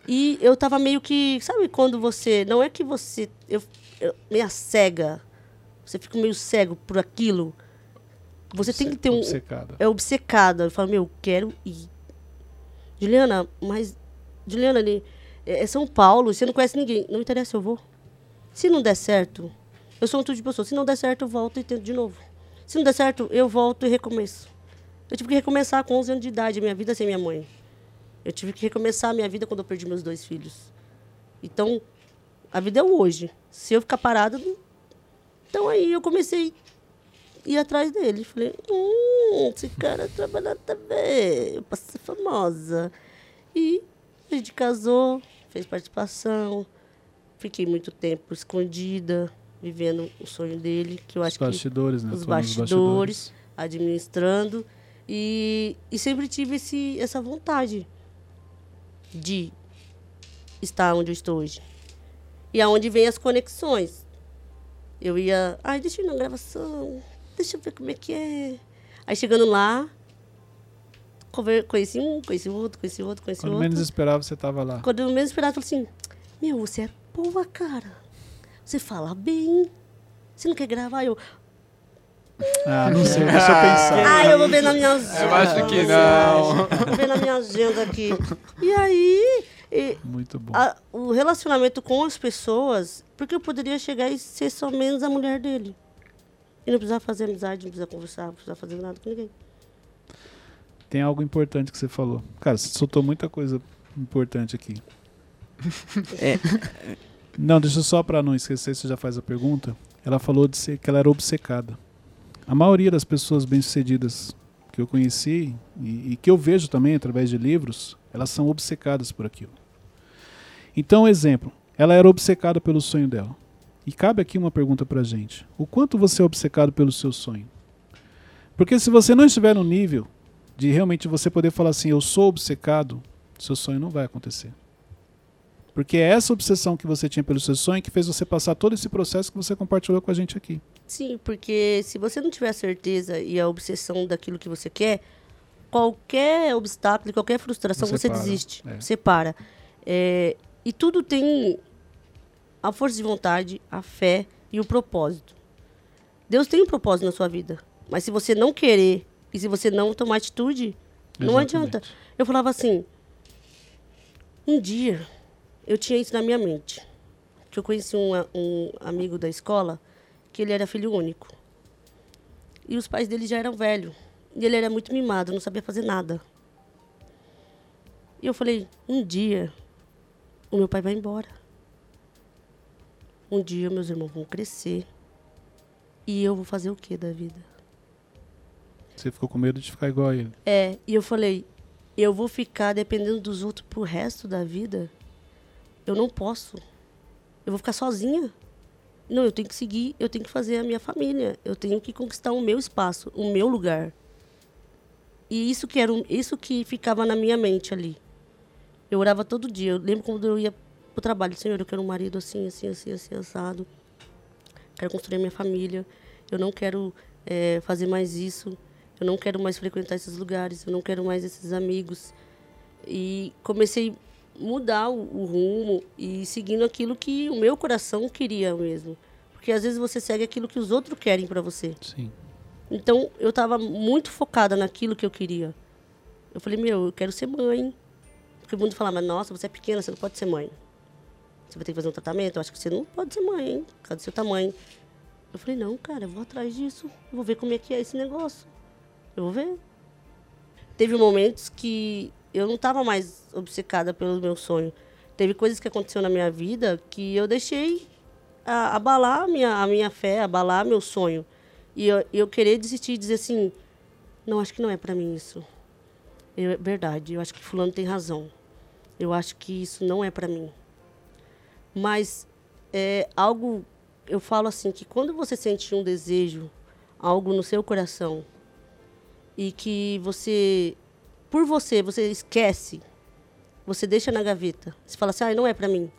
E eu tava meio que, sabe quando você, não é que você, eu, eu meia cega, você fica meio cego por aquilo. Você tem que ter um, Obcecada. é obcecada. Eu falo, meu, eu quero ir. Juliana, mas. Juliana, ali, é é São Paulo, você não conhece ninguém. Não interessa, eu vou. Se não der certo, eu sou um tipo de pessoa. Se não der certo, eu volto e tento de novo. Se não der certo, eu volto e recomeço. Eu tive que recomeçar com 11 anos de idade, minha vida sem minha mãe. Eu tive que recomeçar a minha vida quando eu perdi meus dois filhos. Então, a vida é hoje. Se eu ficar parada, não... então aí eu comecei ir atrás dele. Falei, hum, esse cara trabalha também, eu posso ser famosa. E a gente casou, fez participação, fiquei muito tempo escondida, vivendo o sonho dele, que eu Os acho que bastidores, né? os nos bastidores, administrando. E, e sempre tive esse, essa vontade de estar onde eu estou hoje. E aonde vem as conexões. Eu ia, ai, deixa eu ir na gravação, deixa eu ver como é que é. Aí chegando lá, conheci um, conheci outro, conheci outro, conheci Quando outro. menos esperava, você tava lá. Quando eu menos esperava, eu falei assim: Meu, você é boa, cara. Você fala bem. Você não quer gravar? Eu, Ah, não sei, deixa eu pensar. Ah, eu vou ver na minha agenda. Eu acho que não. Vou ver na minha agenda aqui. E aí, e Muito bom. a- o relacionamento com as pessoas, porque eu poderia chegar e ser só menos a mulher dele. E não precisar fazer amizade, não precisar conversar, não precisar fazer nada com ninguém. Tem algo importante que você falou. Cara, você soltou muita coisa importante aqui. É. Não, deixa só para não esquecer, você já faz a pergunta. Ela falou de ser, que ela era obcecada. A maioria das pessoas bem-sucedidas que eu conheci e, e que eu vejo também através de livros, elas são obcecadas por aquilo. Então, exemplo, ela era obcecada pelo sonho dela. E cabe aqui uma pergunta pra gente. O quanto você é obcecado pelo seu sonho? Porque se você não estiver no nível de realmente você poder falar assim, eu sou obcecado, seu sonho não vai acontecer. Porque é essa obsessão que você tinha pelo seu sonho que fez você passar todo esse processo que você compartilhou com a gente aqui. Sim, porque se você não tiver a certeza e a obsessão daquilo que você quer, qualquer obstáculo, qualquer frustração, Você você, para, desiste. é. Você para. É, e tudo tem a força de vontade, a fé e o propósito. Deus tem um propósito na sua vida. Mas se você não querer e se você não tomar atitude, não Exatamente. adianta. Eu falava assim, um dia eu tinha isso na minha mente. Que eu conheci um, um amigo da escola que ele era filho único. E os pais dele já eram velhos. E ele era muito mimado, não sabia fazer nada. E eu falei, um dia o meu pai vai embora. Um dia meus irmãos vão crescer. E eu vou fazer o que da vida? Você ficou com medo de ficar igual a ele. É, e eu falei, eu vou ficar dependendo dos outros pro resto da vida? Eu não posso. Eu vou ficar sozinha. Não, eu tenho que seguir, eu tenho que fazer a minha família. Eu tenho que conquistar o meu espaço, o meu lugar. E isso que era isso que ficava na minha mente ali. Eu orava todo dia. Eu lembro quando eu ia pro trabalho, Senhor, eu quero um marido assim, assim, assim, assim, assado. Quero construir minha família. Eu não quero eh, fazer mais isso. Eu não quero mais frequentar esses lugares. Eu não quero mais esses amigos. E comecei mudar o, o rumo e seguindo aquilo que o meu coração queria mesmo. Porque às vezes você segue aquilo que os outros querem para você. Sim. Então, eu estava muito focada naquilo que eu queria. Eu falei, meu, eu quero ser mãe. Porque o mundo falava, nossa, você é pequena, você não pode ser mãe. Você vai ter que fazer um tratamento, eu acho que você não pode ser mãe, hein? Por causa do seu tamanho. Eu falei, não, cara, eu vou atrás disso. Eu vou ver como é que é esse negócio. Eu vou ver. Teve momentos que eu não estava mais obcecada pelo meu sonho. Teve coisas que aconteceram na minha vida que eu deixei a- abalar a minha, a minha fé, abalar meu sonho. E eu, eu querer desistir e dizer assim, não, acho que não é para mim isso. É verdade, eu acho que fulano tem razão. Eu acho que isso não é para mim. Mas é algo, eu falo assim, que quando você sente um desejo, algo no seu coração, e que você, por você, você esquece, você deixa na gaveta. Você fala assim, ah, não é para mim.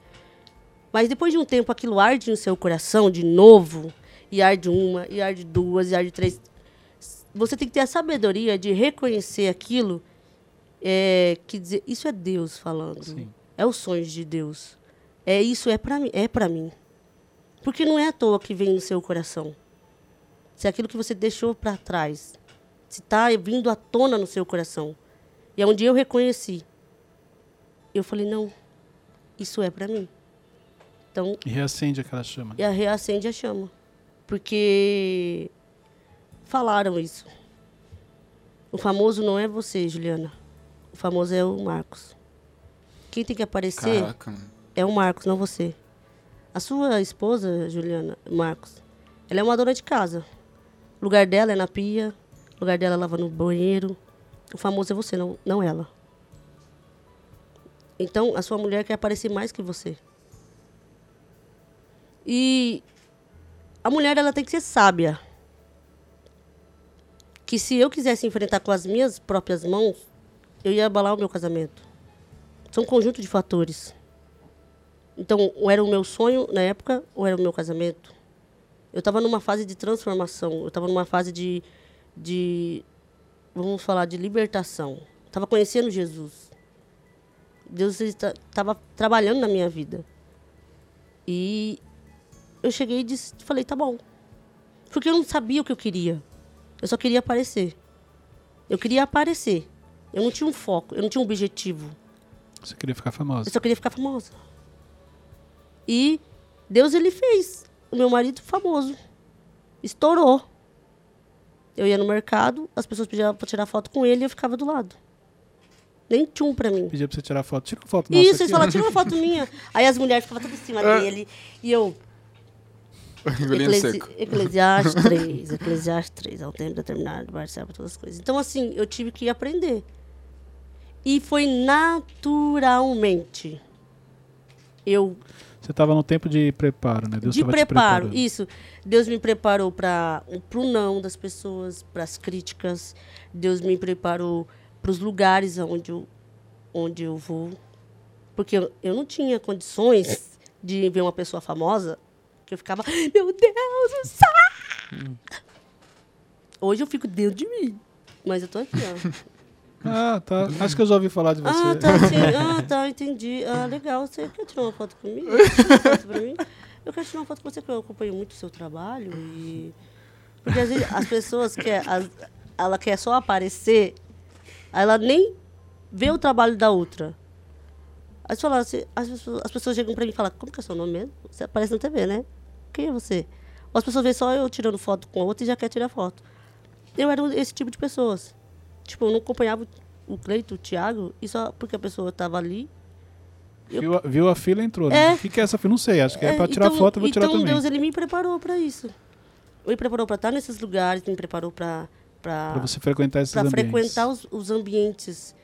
Mas depois de um tempo aquilo arde no seu coração de novo, e arde uma, e arde duas, e arde três. Você tem que ter a sabedoria de reconhecer aquilo, é, que dizer, isso é Deus falando. Sim. É os sonhos de Deus. É isso, é para mim, é para mim. Porque não é à toa que vem no seu coração. Se é aquilo que você deixou para trás, se está vindo à tona no seu coração. E é um dia eu reconheci. Eu falei, não, isso é para mim. Então, E reacende aquela chama. e a reacende a chama. Porque falaram isso. O famoso não é você, Juliana. O famoso é o Marcos. Quem tem que aparecer Caraca, é o Marcos, não você. A sua esposa, Juliana, Marcos, ela é uma dona de casa. O lugar dela é na pia, o lugar dela é lavando o banheiro. O famoso é você, não, não ela. Então, a sua mulher quer aparecer mais que você. E a mulher, ela tem que ser sábia. Que se eu quisesse enfrentar com as minhas próprias mãos, eu ia abalar o meu casamento. São um conjunto de fatores. Então, ou era o meu sonho na época, ou era o meu casamento. Eu estava numa fase de transformação, eu estava numa fase de, de, vamos falar, de libertação. Estava conhecendo Jesus. Deus estava trabalhando na minha vida. E eu cheguei e disse, falei, tá bom. Porque eu não sabia o que eu queria. Eu só queria aparecer. Eu queria aparecer. Eu não tinha um foco, eu não tinha um objetivo. Você queria ficar famosa. Eu só queria ficar famosa. E Deus, ele fez o meu marido famoso. Estourou. Eu ia no mercado, as pessoas pediam pra tirar foto com ele e eu ficava do lado. Nem tchum pra mim. Pedia pra você tirar foto. Tira uma foto nossa Isso, aqui, eles falaram, tira uma foto minha. Aí as mulheres ficavam todas em cima dele. E eu, Engolindo Eclesi seco. Eclesiastes 3, Eclesiastes 3, ao tempo determinado, para todas as coisas. Então, assim, eu tive que aprender. E foi naturalmente. eu Você estava no tempo de preparo, né? Deus de preparo, isso. Deus me preparou para o não das pessoas, para as críticas. Deus me preparou para os lugares onde eu, onde eu vou. Porque eu, eu não tinha condições de ver uma pessoa famosa que eu ficava, meu Deus céu! Hoje eu fico dentro de mim. Mas eu tô aqui, ó. Ah, tá. Acho que eu já ouvi falar de você. Ah, tá, sim. ah, tá, entendi. Ah, legal. Você quer tirar uma foto comigo? Uma foto pra mim? Eu quero tirar uma foto com você, porque eu acompanho muito o seu trabalho. E... Porque às vezes as pessoas querem. as- ela quer só aparecer, ela nem vê o trabalho da outra. Aí você assim, as, pessoas, as pessoas chegam pra mim e falam, como que é seu nome mesmo? Você aparece na TV, né? Quem é você? Ou as pessoas veem só eu tirando foto com a outra e já quer tirar foto. Eu era esse tipo de pessoas. Tipo, eu não acompanhava o Cleito, o Thiago, e só porque a pessoa estava ali. Viu, a- viu a fila, entrou. Né? É. O que, que é essa fila? Não sei. Acho que é, É, pra tirar então- foto, eu vou tirar então também. Deus, ele me preparou para isso. Me preparou para estar nesses lugares, me preparou para Pra você frequentar esses para ambientes. frequentar os, os ambientes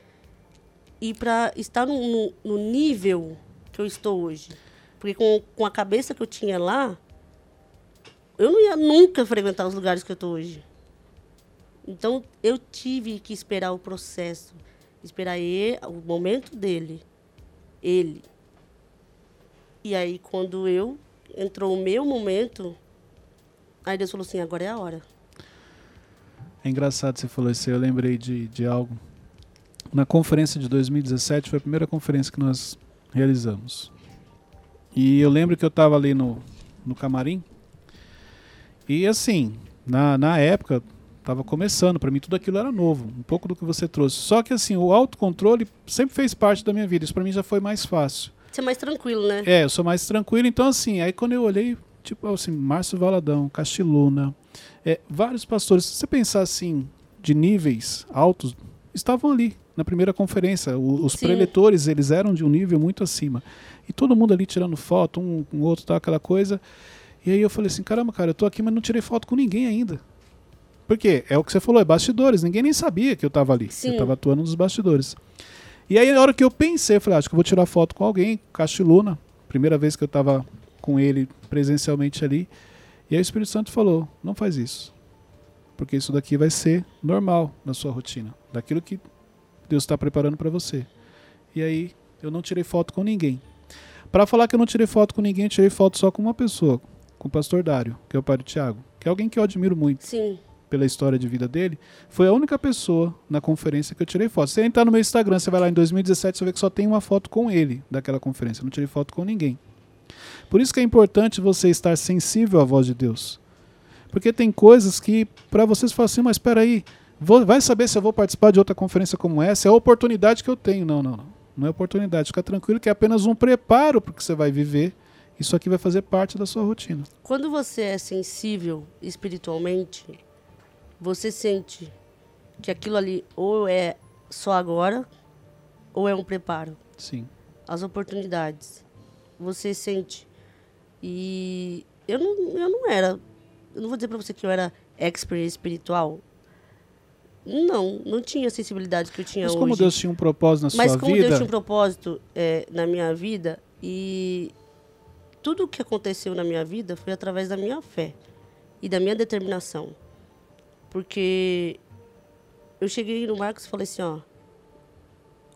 e para estar no, no- no nível que eu estou hoje. Porque com, com a cabeça que eu tinha lá, eu não ia nunca frequentar os lugares que eu estou hoje. Então, eu tive que esperar o processo, esperar ele, o momento dele, ele. E aí, quando eu entrou o meu momento, aí Deus falou assim: agora é a hora. É engraçado você falou isso. Eu lembrei de, de algo. Na conferência de 2017 foi a primeira conferência que nós realizamos. E eu lembro que eu estava ali no, no camarim. E assim, na, na época, estava começando. Para mim, tudo aquilo era novo. Um pouco do que você trouxe. Só que assim, o autocontrole sempre fez parte da minha vida. Isso para mim já foi mais fácil. Ser mais tranquilo, né? É, eu sou mais tranquilo. Então, assim, aí quando eu olhei, tipo assim, Márcio Valadão, Castiluna, é, vários pastores, se você pensar assim, de níveis altos, estavam ali na primeira conferência. O- os Sim. preletores, eles eram de um nível muito acima. E todo mundo ali tirando foto, um com o outro, tal, aquela coisa. E aí eu falei assim, caramba, cara, eu tô aqui, mas não tirei foto com ninguém ainda. Por quê? É o que você falou, é bastidores. Ninguém nem sabia que eu tava ali. Sim. Eu tava atuando nos bastidores. E aí, na hora que eu pensei, eu falei, ah, acho que eu vou tirar foto com alguém, Castiluna, primeira vez que eu tava com ele presencialmente ali. E aí o Espírito Santo falou, não faz isso. Porque isso daqui vai ser normal na sua rotina. Daquilo que Deus está preparando para você. E aí, eu não tirei foto com ninguém. Para falar que eu não tirei foto com ninguém, eu tirei foto só com uma pessoa, com o pastor Dário, que é o pai do Tiago, que é alguém que eu admiro muito Sim. Pela história de vida dele, foi a única pessoa na conferência que eu tirei foto. Você entrar no meu Instagram, você vai lá em 2017, você vê que só tem uma foto com ele daquela conferência. Eu não tirei foto com ninguém. Por isso que é importante você estar sensível à voz de Deus. Porque tem coisas que, para vocês, falam assim, mas espera aí, vai saber se eu vou participar de outra conferência como essa? É a oportunidade que eu tenho. Não, não, não. Não é oportunidade. Fica tranquilo que é apenas um preparo para o que você vai viver. Isso aqui vai fazer parte da sua rotina. Quando você é sensível espiritualmente, você sente que aquilo ali ou é só agora ou é um preparo. Sim. As oportunidades. Você sente. E eu não, eu não era. Eu não vou dizer pra você que eu era expert espiritual. Não, não tinha a sensibilidade que eu tinha Mas hoje. como Deus tinha um propósito na Mas sua como vida... Deus tinha um propósito é, na minha vida e tudo o que aconteceu na minha vida foi através da minha fé e da minha determinação. Porque eu cheguei no Marcos e falei assim, ó,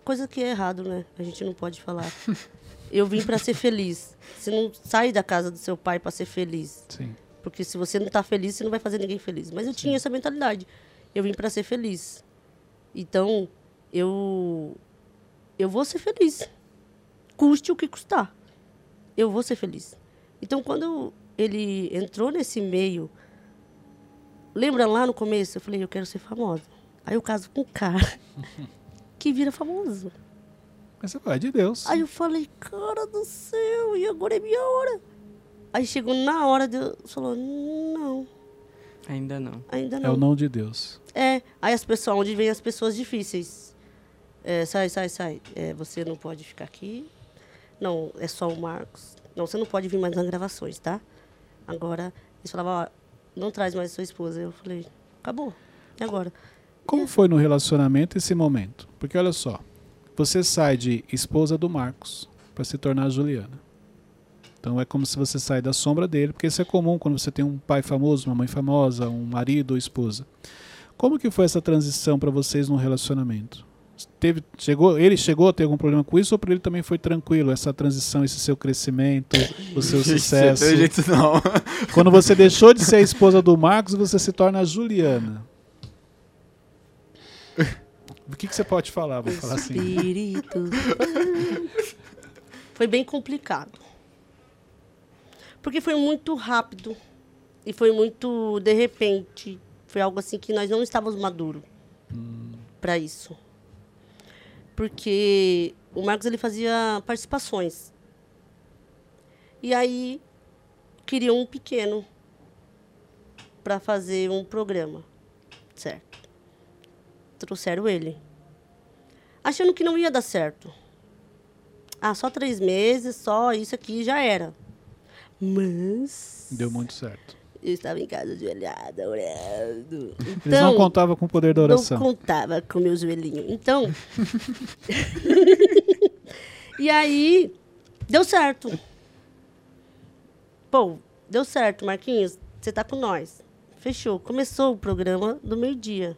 coisa que é errado, né? A gente não pode falar. Eu vim para ser feliz. Você não sai da casa do seu pai para ser feliz. Sim. Porque se você não está feliz, você não vai fazer ninguém feliz. Mas eu tinha essa mentalidade. Eu vim para ser feliz. Então, eu eu vou ser feliz. Custe o que custar. Eu vou ser feliz. Então, quando ele entrou nesse meio, lembra lá no começo, eu falei, eu quero ser famosa. Aí eu caso com um cara que vira famoso. Mas você vai de Deus. Aí eu falei, cara do céu, e agora é minha hora. Aí chegou na hora, Deus falou, não, Ainda não. ainda É não. o não de Deus. É, aí as pessoas, onde vem as pessoas difíceis. É, sai, sai, sai. É, você não pode ficar aqui. Não, é só o Marcos. Não, você não pode vir mais nas gravações, tá? Agora, eles falavam, ó, não traz mais sua esposa. Eu falei, acabou. E agora? Como foi no relacionamento esse momento? Porque olha só, você sai de esposa do Marcos para se tornar Juliana. Então é como se você sai da sombra dele, porque isso é comum quando você tem um pai famoso, uma mãe famosa, um marido ou esposa. Como que foi essa transição para vocês no relacionamento? Teve, chegou, ele chegou a ter algum problema com isso ou para ele também foi tranquilo essa transição, esse seu crescimento, o seu sucesso? Não jeito não. Quando você deixou de ser a esposa do Marcos, você se torna a Juliana. O que, que você pode falar? Vou falar assim. Espírito. Foi bem complicado. Porque foi muito rápido. E foi muito de repente. Foi algo assim que nós não estávamos maduros para isso. Porque o Marcos ele fazia participações. E aí queria um pequeno para fazer um programa. Certo. Trouxeram ele. Achando que não ia dar certo. Ah, só três meses, só isso aqui já era. Mas. Deu muito certo. Eu estava em casa ajoelhada, orando. Então, Eles não contavam com o poder da oração. Não contava com meu joelhinho. Então. e aí, deu certo. Pô, deu certo, Marquinhos. Você tá com nós. Fechou. Começou o programa do meio-dia.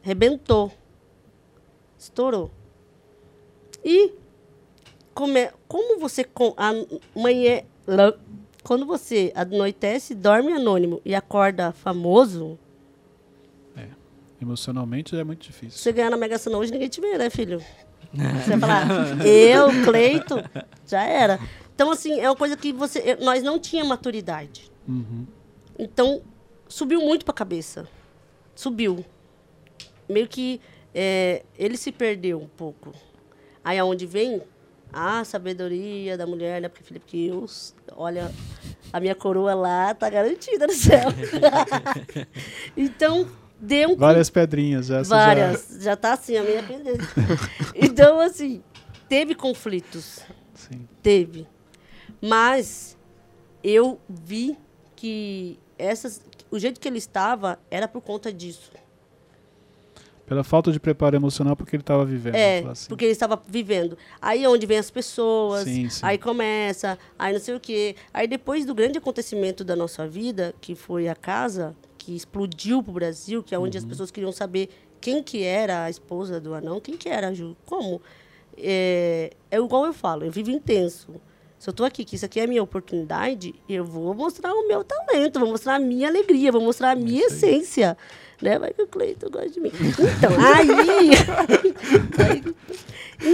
Rebentou. Estourou. E come, como você com, amanhã, quando você anoitece, dorme anônimo e acorda famoso, Emocionalmente é muito difícil. você ganhar na Mega Sena hoje, ninguém te vê, né, filho? Você vai falar, eu, Cleito, já era. Então, assim, é uma coisa que você, nós não tínhamos maturidade. Uhum. Então, subiu muito para a cabeça. Subiu. Meio que é, ele se perdeu um pouco. Aí aonde vem a sabedoria da mulher, né? Porque Felipe eu, olha, a minha coroa lá tá garantida no céu. então, deu um Várias pedrinhas já. você várias, já... tá assim a minha pendente. então, assim, teve conflitos. Já... Sim. Teve. Mas eu vi que essas, o jeito que ele estava era por conta disso. Pela falta de preparo emocional porque ele estava vivendo. É, assim. porque ele estava vivendo. Aí é onde vem as pessoas, Sim, sim. aí começa, aí não sei o quê. Aí depois do grande acontecimento da nossa vida, que foi a casa, que explodiu pro Brasil, que é onde as Uhum. pessoas queriam saber quem que era a esposa do anão, quem que era a Ju, como. É, é igual eu falo, eu vivo intenso. Se eu estou aqui, que isso aqui é a minha oportunidade, eu vou mostrar o meu talento, vou mostrar a minha alegria, vou mostrar a minha isso aí. Essência. Né? Vai que o Cleiton gosta de mim. Então, aí, aí-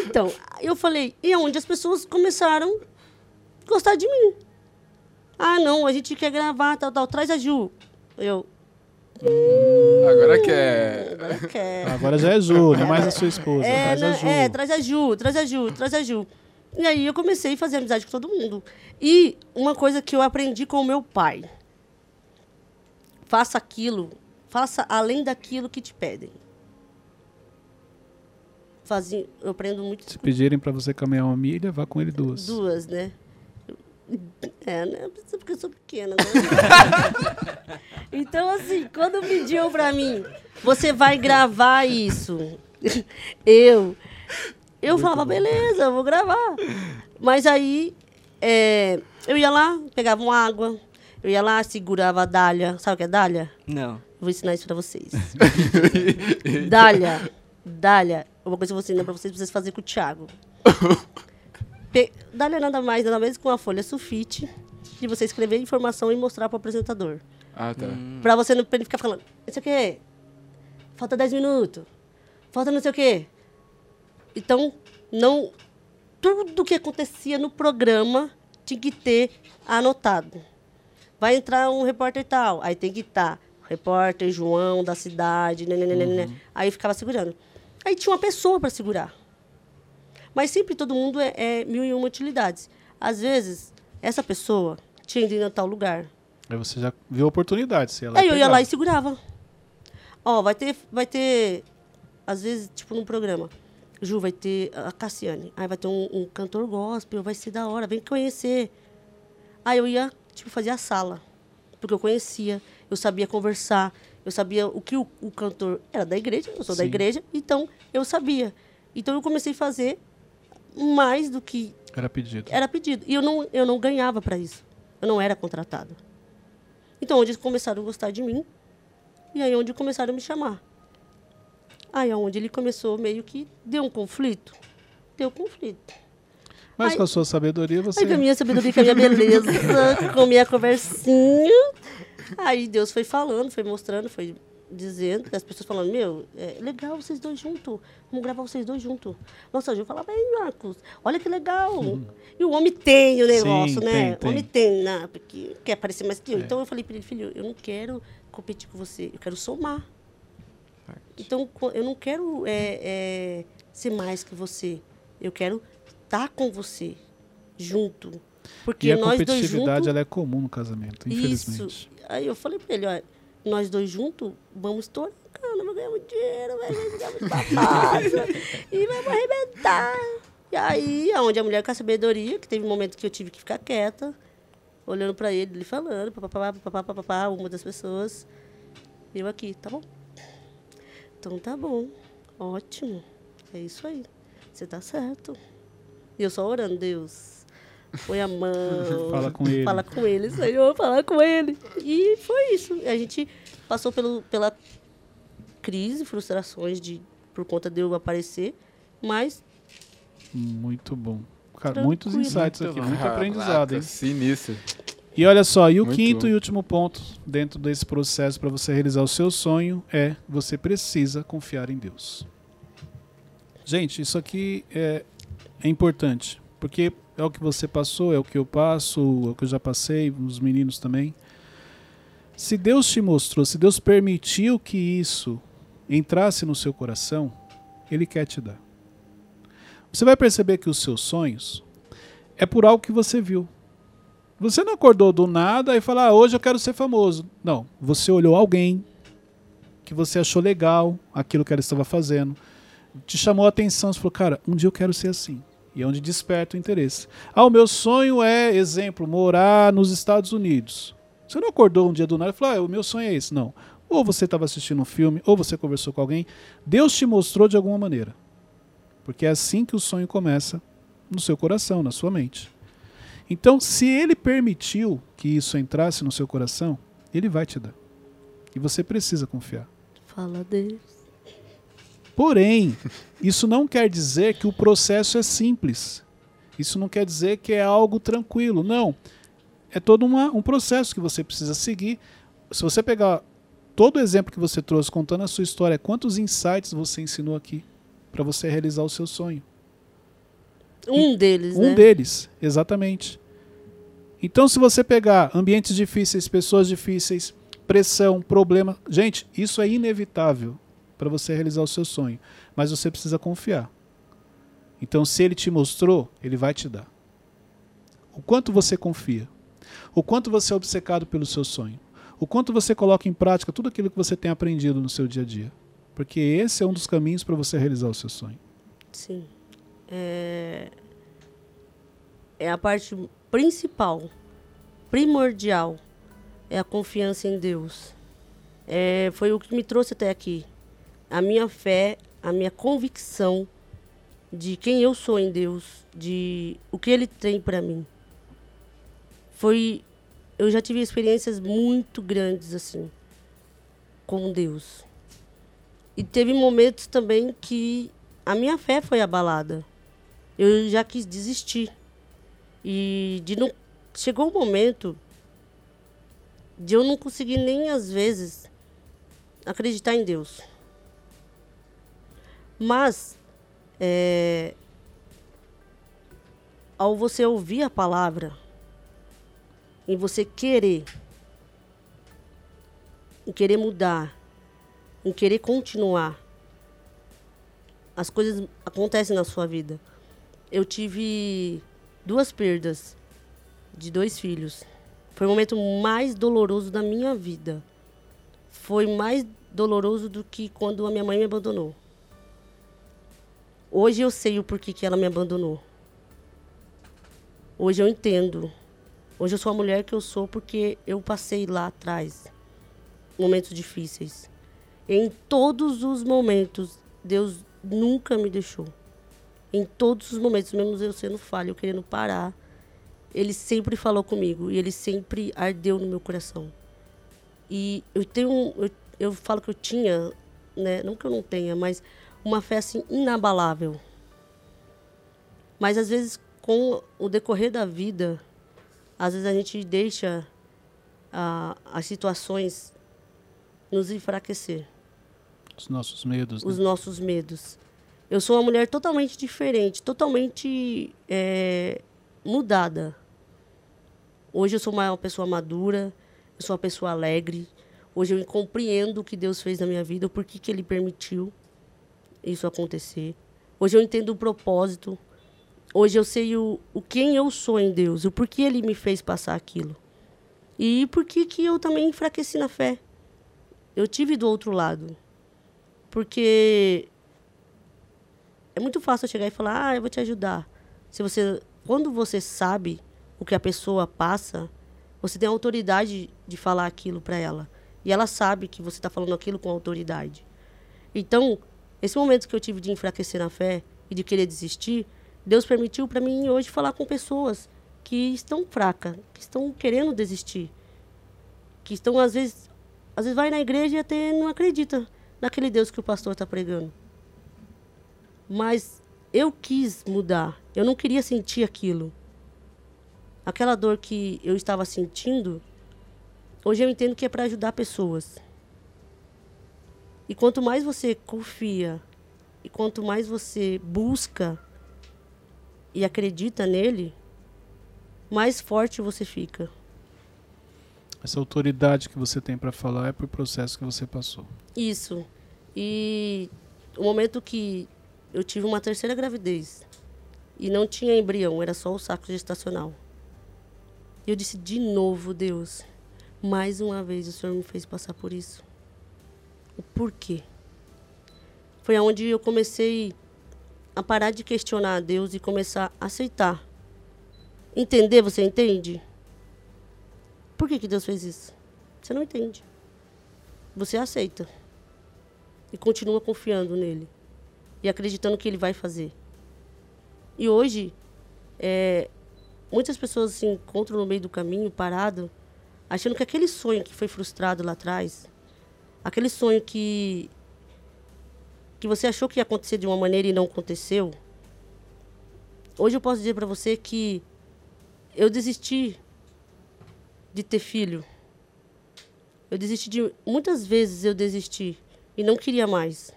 Então, eu falei, e onde as pessoas começaram a gostar de mim. Ah, não, a gente quer gravar, tal, tal, traz a Ju. Eu, Agora que é. agora quer. Agora já é Ju, não é mais a sua esposa. É, traz a Ju. é, traz a Ju, traz a Ju, traz a Ju. E aí eu comecei a fazer amizade com todo mundo. E uma coisa que eu aprendi com o meu pai. Faça aquilo, faça além daquilo que te pedem. Fazia, eu aprendo muito Se pedirem pra você caminhar uma milha, vá com ele duas. Duas, né? É, né? Porque eu sou pequena, né? então, assim, quando pediu pra mim, você vai gravar isso. Eu. Eu falava, beleza, eu vou gravar. Mas aí, é, eu ia lá, pegava uma água, eu ia lá, segurava a dália. Sabe o que é dália? Não. Vou ensinar isso pra vocês. Dália. Dália. Uma coisa que eu vou ensinar pra vocês, pra vocês fazerem com o Thiago. Pe- Dália nada mais, nada menos que uma folha sulfite de você escrever informação e mostrar pro apresentador. Ah, tá. Pra você não pra ele ficar falando, não sei o quê. Falta 10 minutos. Falta não sei o quê. Então, não. Tudo que acontecia no programa tinha que ter anotado. Vai entrar um repórter tal, aí tem que estar repórter João da cidade, né, né, né, né, né. aí ficava segurando. Aí tinha uma pessoa para segurar. Mas sempre todo mundo é, é mil e uma utilidades. Às vezes, essa pessoa tinha ido em tal lugar. Aí você já viu a oportunidade. Se ela Aí eu ia lá e segurava. Ó, vai ter, vai ter, às vezes, tipo, num programa. Ju, vai ter a Cassiane. Aí vai ter um, um cantor gospel, vai ser da hora, vem conhecer. Aí eu ia, tipo, fazer a sala. Porque eu conhecia, eu sabia conversar, eu sabia o que o, o cantor era da igreja, eu sou da Sim. igreja, então eu sabia. Então eu comecei a fazer mais do que Era pedido. Era pedido. E eu não, eu não ganhava para isso. Eu não era contratada. Então, onde eles começaram a gostar de mim, e aí onde começaram a me chamar. Aí é onde ele começou meio que deu um conflito. Deu conflito. Mas Aí- com a sua sabedoria você. Aí com a minha sabedoria, com a minha beleza, com a minha conversinha. Aí Deus foi falando, foi mostrando, foi dizendo, as pessoas falando, meu, é legal vocês dois juntos. Vamos gravar vocês dois juntos. Nossa, a Ju fala, bem, Marcos, olha que legal. E o homem tem o negócio, Sim, né? O homem tem, né? Porque quer parecer mais que eu. É. Então eu falei para ele, filho, eu não quero competir com você, eu quero somar. Então, eu não quero é, é, ser mais que você. Eu quero estar com você, junto. Porque E a nós competitividade ela é comum no casamento, infelizmente. Isso. Aí eu falei pra ele, ó, nós dois juntos vamos cara, vamos ganhar muito dinheiro, vai ganhar muito babado, e vamos arrebentar. E aí, aonde a mulher com a sabedoria, que teve um momento que eu tive que ficar quieta, olhando pra ele, ele falando, papapá, papapá, papapá, uma das pessoas. Eu aqui, tá bom? Então tá bom, ótimo, é isso aí, você tá certo. E eu só orando, Deus, põe a mão. Fala com ele. Fala com ele, Senhor, fala com ele. E foi isso. A gente passou pelo, pela crise, frustrações de, por conta de eu aparecer, mas Muito bom. Cara, Tranquilo. muitos insights Muito aqui, bom. muito Caraca, aprendizado, hein? Sinistro. E olha só, e o Muito quinto bom. e último ponto dentro desse processo para você realizar o seu sonho é você precisa confiar em Deus. Gente, isso aqui é, é importante, porque é o que você passou, é o que eu passo, é o que eu já passei, os meninos também. Se Deus te mostrou, se Deus permitiu que isso entrasse no seu coração, Ele quer te dar. Você vai perceber que os seus sonhos é por algo que você viu. Você não acordou do nada e falou, ah, hoje eu quero ser famoso. Não, você olhou alguém que você achou legal, aquilo que ela estava fazendo, te chamou a atenção, você falou, cara, um dia eu quero ser assim. E onde desperta o interesse. Ah, o meu sonho é, exemplo, morar nos Estados Unidos. Você não acordou um dia do nada e falou, ah, o meu sonho é esse. Não. Ou você estava assistindo um filme, ou você conversou com alguém. Deus te mostrou de alguma maneira. Porque é assim que o sonho começa no seu coração, na sua mente. Então, se ele permitiu que isso entrasse no seu coração, ele vai te dar. E você precisa confiar. fala Deus. Porém, isso não quer dizer que o processo é simples. Isso não quer dizer que é algo tranquilo. Não. É todo uma, um processo que você precisa seguir. Se você pegar todo o exemplo que você trouxe contando a sua história, quantos insights você ensinou aqui para você realizar o seu sonho? Um deles, Um né? deles, exatamente. Então, se você pegar ambientes difíceis, pessoas difíceis, pressão, problema, gente, isso é inevitável para você realizar o seu sonho, mas você precisa confiar. Então, se ele te mostrou, ele vai te dar. O quanto você confia, o quanto você é obcecado pelo seu sonho, o quanto você coloca em prática tudo aquilo que você tem aprendido no seu dia a dia, porque esse é um dos caminhos para você realizar o seu sonho. Sim. É... é a parte principal, primordial, é a confiança em Deus. É, foi o que me trouxe até aqui. A minha fé, a minha convicção de quem eu sou em Deus, de o que Ele tem para mim. Foi, eu já tive experiências muito grandes assim com Deus. E teve momentos também que a minha fé foi abalada. Eu já quis desistir. E de não chegou um momento de eu não conseguir nem às vezes acreditar em Deus. Mas é, ao você ouvir a palavra e você querer em querer mudar, em querer continuar, as coisas acontecem na sua vida. Eu tive duas perdas de dois filhos. Foi o momento mais doloroso da minha vida. Foi mais doloroso do que quando a minha mãe me abandonou. Hoje eu sei o porquê que ela me abandonou. Hoje eu entendo. Hoje eu sou a mulher que eu sou porque eu passei lá atrás momentos difíceis. Em todos os momentos, Deus nunca me deixou. Em todos os momentos, mesmo eu sendo falho, eu querendo parar, ele sempre falou comigo e ele sempre ardeu no meu coração. E eu tenho, eu, eu falo que eu tinha, né, não que eu não tenha, mas uma fé assim inabalável. Mas às vezes com o decorrer da vida, às vezes a gente deixa ah, as situações nos enfraquecer, Os nossos medos. os né? nossos medos. Eu sou uma mulher totalmente diferente, totalmente é, mudada. Hoje eu sou uma pessoa madura, eu sou uma pessoa alegre. Hoje eu compreendo o que Deus fez na minha vida, o porquê que Ele permitiu isso acontecer. Hoje eu entendo o propósito. Hoje eu sei o, o quem eu sou em Deus, o porquê Ele me fez passar aquilo. E por que que eu também enfraqueci na fé. Eu tive do outro lado. Porque é muito fácil eu chegar e falar, ah, eu vou te ajudar. Se você, quando você sabe o que a pessoa passa, você tem a autoridade de falar aquilo para ela. E ela sabe que você está falando aquilo com autoridade. Então, esse momento que eu tive de enfraquecer na fé e de querer desistir, Deus permitiu para mim hoje falar com pessoas que estão fracas, que estão querendo desistir, que estão às vezes, às vezes vai na igreja e até não acredita naquele Deus que o pastor está pregando. Mas eu quis mudar. Eu não queria sentir aquilo. Aquela dor que eu estava sentindo, hoje eu entendo que é para ajudar pessoas. E quanto mais você confia e quanto mais você busca e acredita nele, mais forte você fica. Essa autoridade que você tem para falar é por processo que você passou. Isso. E o momento que eu tive uma terceira gravidez e não tinha embrião, era só o saco gestacional. E eu disse de novo, Deus, mais uma vez o Senhor me fez passar por isso. O porquê? Foi aonde eu comecei a parar de questionar a Deus e começar a aceitar. Entender, você entende? Por que, que Deus fez isso? Você não entende. Você aceita. E continua confiando nele. E acreditando que ele vai fazer. E hoje, é, muitas pessoas se encontram no meio do caminho, parado, achando que aquele sonho que foi frustrado lá atrás, aquele sonho que que você achou que ia acontecer de uma maneira e não aconteceu. Hoje eu posso dizer para você que eu desisti de ter filho. Eu desisti de muitas vezes eu desisti e não queria mais.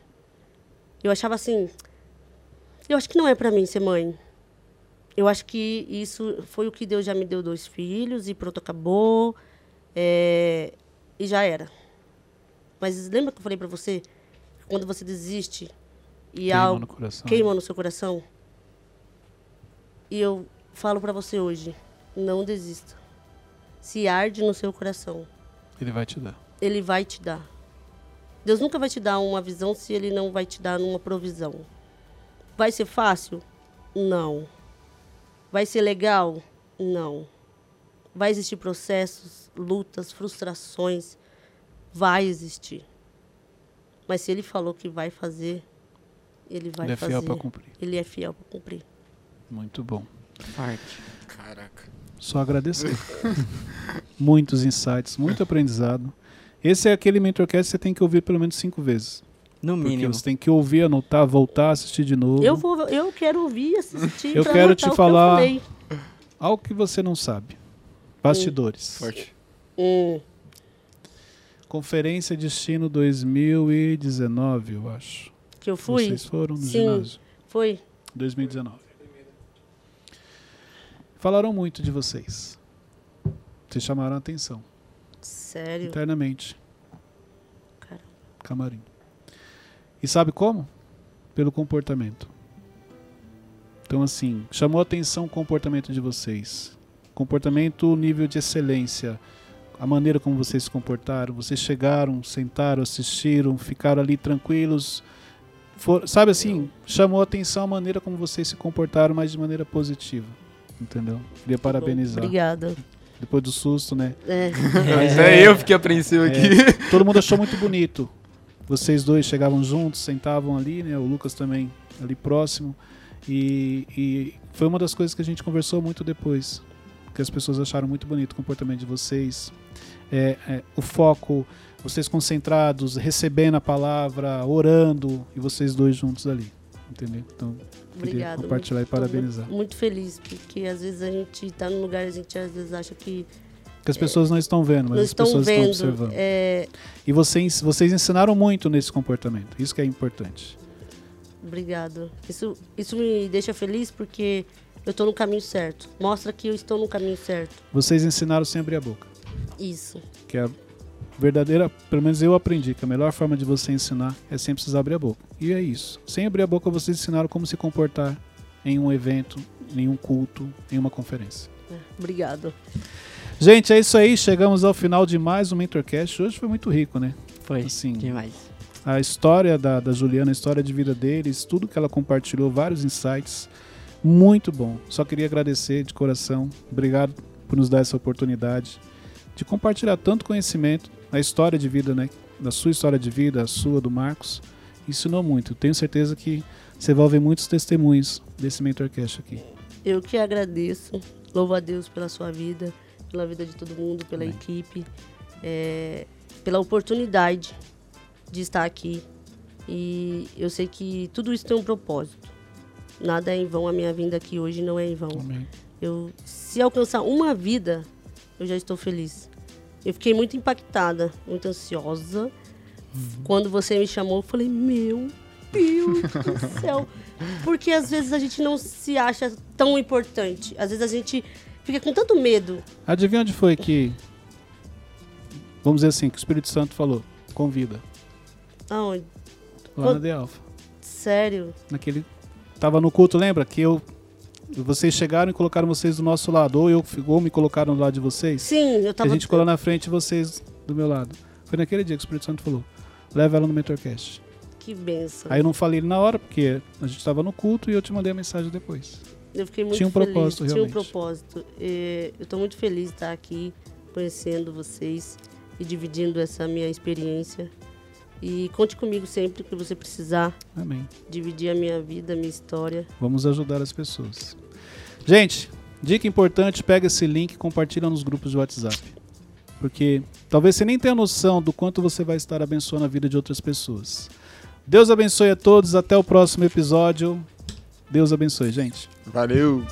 Eu achava assim, eu acho que não é para mim ser mãe. Eu acho que isso foi o que Deus já me deu dois filhos e pronto acabou é, e já era. Mas lembra que eu falei para você quando você desiste e Queima algo no coração. queima no seu coração? E eu falo para você hoje, não desista. Se arde no seu coração, Ele vai te dar. ele vai te dar. Deus nunca vai te dar uma visão se ele não vai te dar uma provisão. Vai ser fácil? Não. Vai ser legal? Não. Vai existir processos, lutas, frustrações? Vai existir. Mas se ele falou que vai fazer, ele vai Ele é fazer. fiel para cumprir. Ele é fiel para cumprir. Muito bom. Forte. Caraca. Só agradecer. Muitos insights, muito aprendizado. Esse é aquele mentorcast que você tem que ouvir pelo menos cinco vezes. No Porque mínimo. você tem que ouvir, anotar, voltar, assistir de novo. Eu, vou, eu quero ouvir e assistir. Eu quero te que falar- falei. Algo que você não sabe. Bastidores. Forte. Hum, Conferência Destino 2019, eu acho. que eu fui? Vocês foram no Sim. ginásio. Foi. 2019. Falaram muito de vocês. Vocês chamaram a atenção. Sério. Internamente. Cara. Camarim. E sabe como? Pelo comportamento. Então, assim, chamou a atenção o comportamento de vocês. Comportamento, nível de excelência. A maneira como vocês se comportaram. Vocês chegaram, sentaram, assistiram, ficaram ali tranquilos. For- sabe assim, chamou a atenção a maneira como vocês se comportaram, mas de maneira positiva. Entendeu? Queria parabenizar. Obrigada. Depois do susto, né? É. Mas Até é- eu fiquei apreensivo é, aqui. todo mundo achou muito bonito. Vocês dois chegavam juntos, sentavam ali, né? O Lucas também ali próximo. E, e foi uma das coisas que a gente conversou muito depois. Que as pessoas acharam muito bonito o comportamento de vocês. É, é, o foco, vocês concentrados, recebendo a palavra, orando, e vocês dois juntos ali. Entendeu? Então, queria Obrigada. compartilhar e muito- parabenizar. Muito, feliz, porque às vezes a gente tá num lugar, a gente às vezes acha que Que as pessoas não estão vendo, mas as pessoas vendo. estão observando. É, E vocês, vocês ensinaram muito nesse comportamento. Isso que é importante. obrigado. Isso, isso me deixa feliz porque eu estou no caminho certo. Mostra que eu estou no caminho certo. Vocês ensinaram sem abrir a boca. Isso. Que é a verdadeira, pelo menos eu aprendi, que a melhor forma de você ensinar é sem precisar abrir a boca. E é isso. Sem abrir a boca, vocês ensinaram como se comportar em um evento, em um culto, em uma conferência. É, Obrigado. Gente, é isso aí. Chegamos ao final de mais um Mentorcast. Hoje foi muito rico, né? Foi Assim, demais. a história da, da Juliana, a história de vida deles, tudo que ela compartilhou, vários insights. Muito bom. Só queria agradecer de coração. Obrigado por nos dar essa oportunidade de compartilhar tanto conhecimento, a história de vida, né? Da sua história de vida, a sua, do Marcos. Ensinou muito. Tenho certeza que você vai ouvir muitos testemunhos desse Mentorcast aqui. Eu que agradeço. Louvo a Deus pela sua vida, pela vida de todo mundo, pela Amém. equipe, é, pela oportunidade de estar aqui. E eu sei que tudo isso tem um propósito. Nada é em vão. A minha vinda aqui hoje não é em vão. Amém. Eu, se alcançar uma vida, eu já estou feliz. Eu fiquei muito impactada, muito ansiosa. Quando você me chamou, eu falei, meu Deus do céu. Porque às vezes a gente não se acha tão importante. Às vezes a gente fica com tanto medo. Adivinha onde foi que, vamos dizer assim, que o Espírito Santo falou? Convida. Aonde? Lá Quando- na The Alpha. Sério? naquele tava no culto, lembra que eu vocês chegaram e colocaram vocês do nosso lado ou eu ou me colocaram do lado de vocês? Sim, eu Que a tava. gente lá na frente e vocês do meu lado. Foi naquele dia que o Espírito Santo falou: "Leva ela no Mentorcast". Que benção. Aí eu não falei na hora porque a gente estava no culto e eu te mandei a mensagem depois. Eu fiquei muito Tinha um feliz. propósito, Tinha um realmente. propósito. Eu estou muito feliz de estar aqui, conhecendo vocês e dividindo essa minha experiência. E conte comigo sempre que você precisar Amém. dividir a minha vida, a minha história. Vamos ajudar as pessoas. Gente, dica importante, pega esse link e compartilha nos grupos de WhatsApp. Porque talvez você nem tenha noção do quanto você vai estar abençoando a vida de outras pessoas. Deus abençoe a todos, até o próximo episódio. Deus abençoe, gente. Valeu!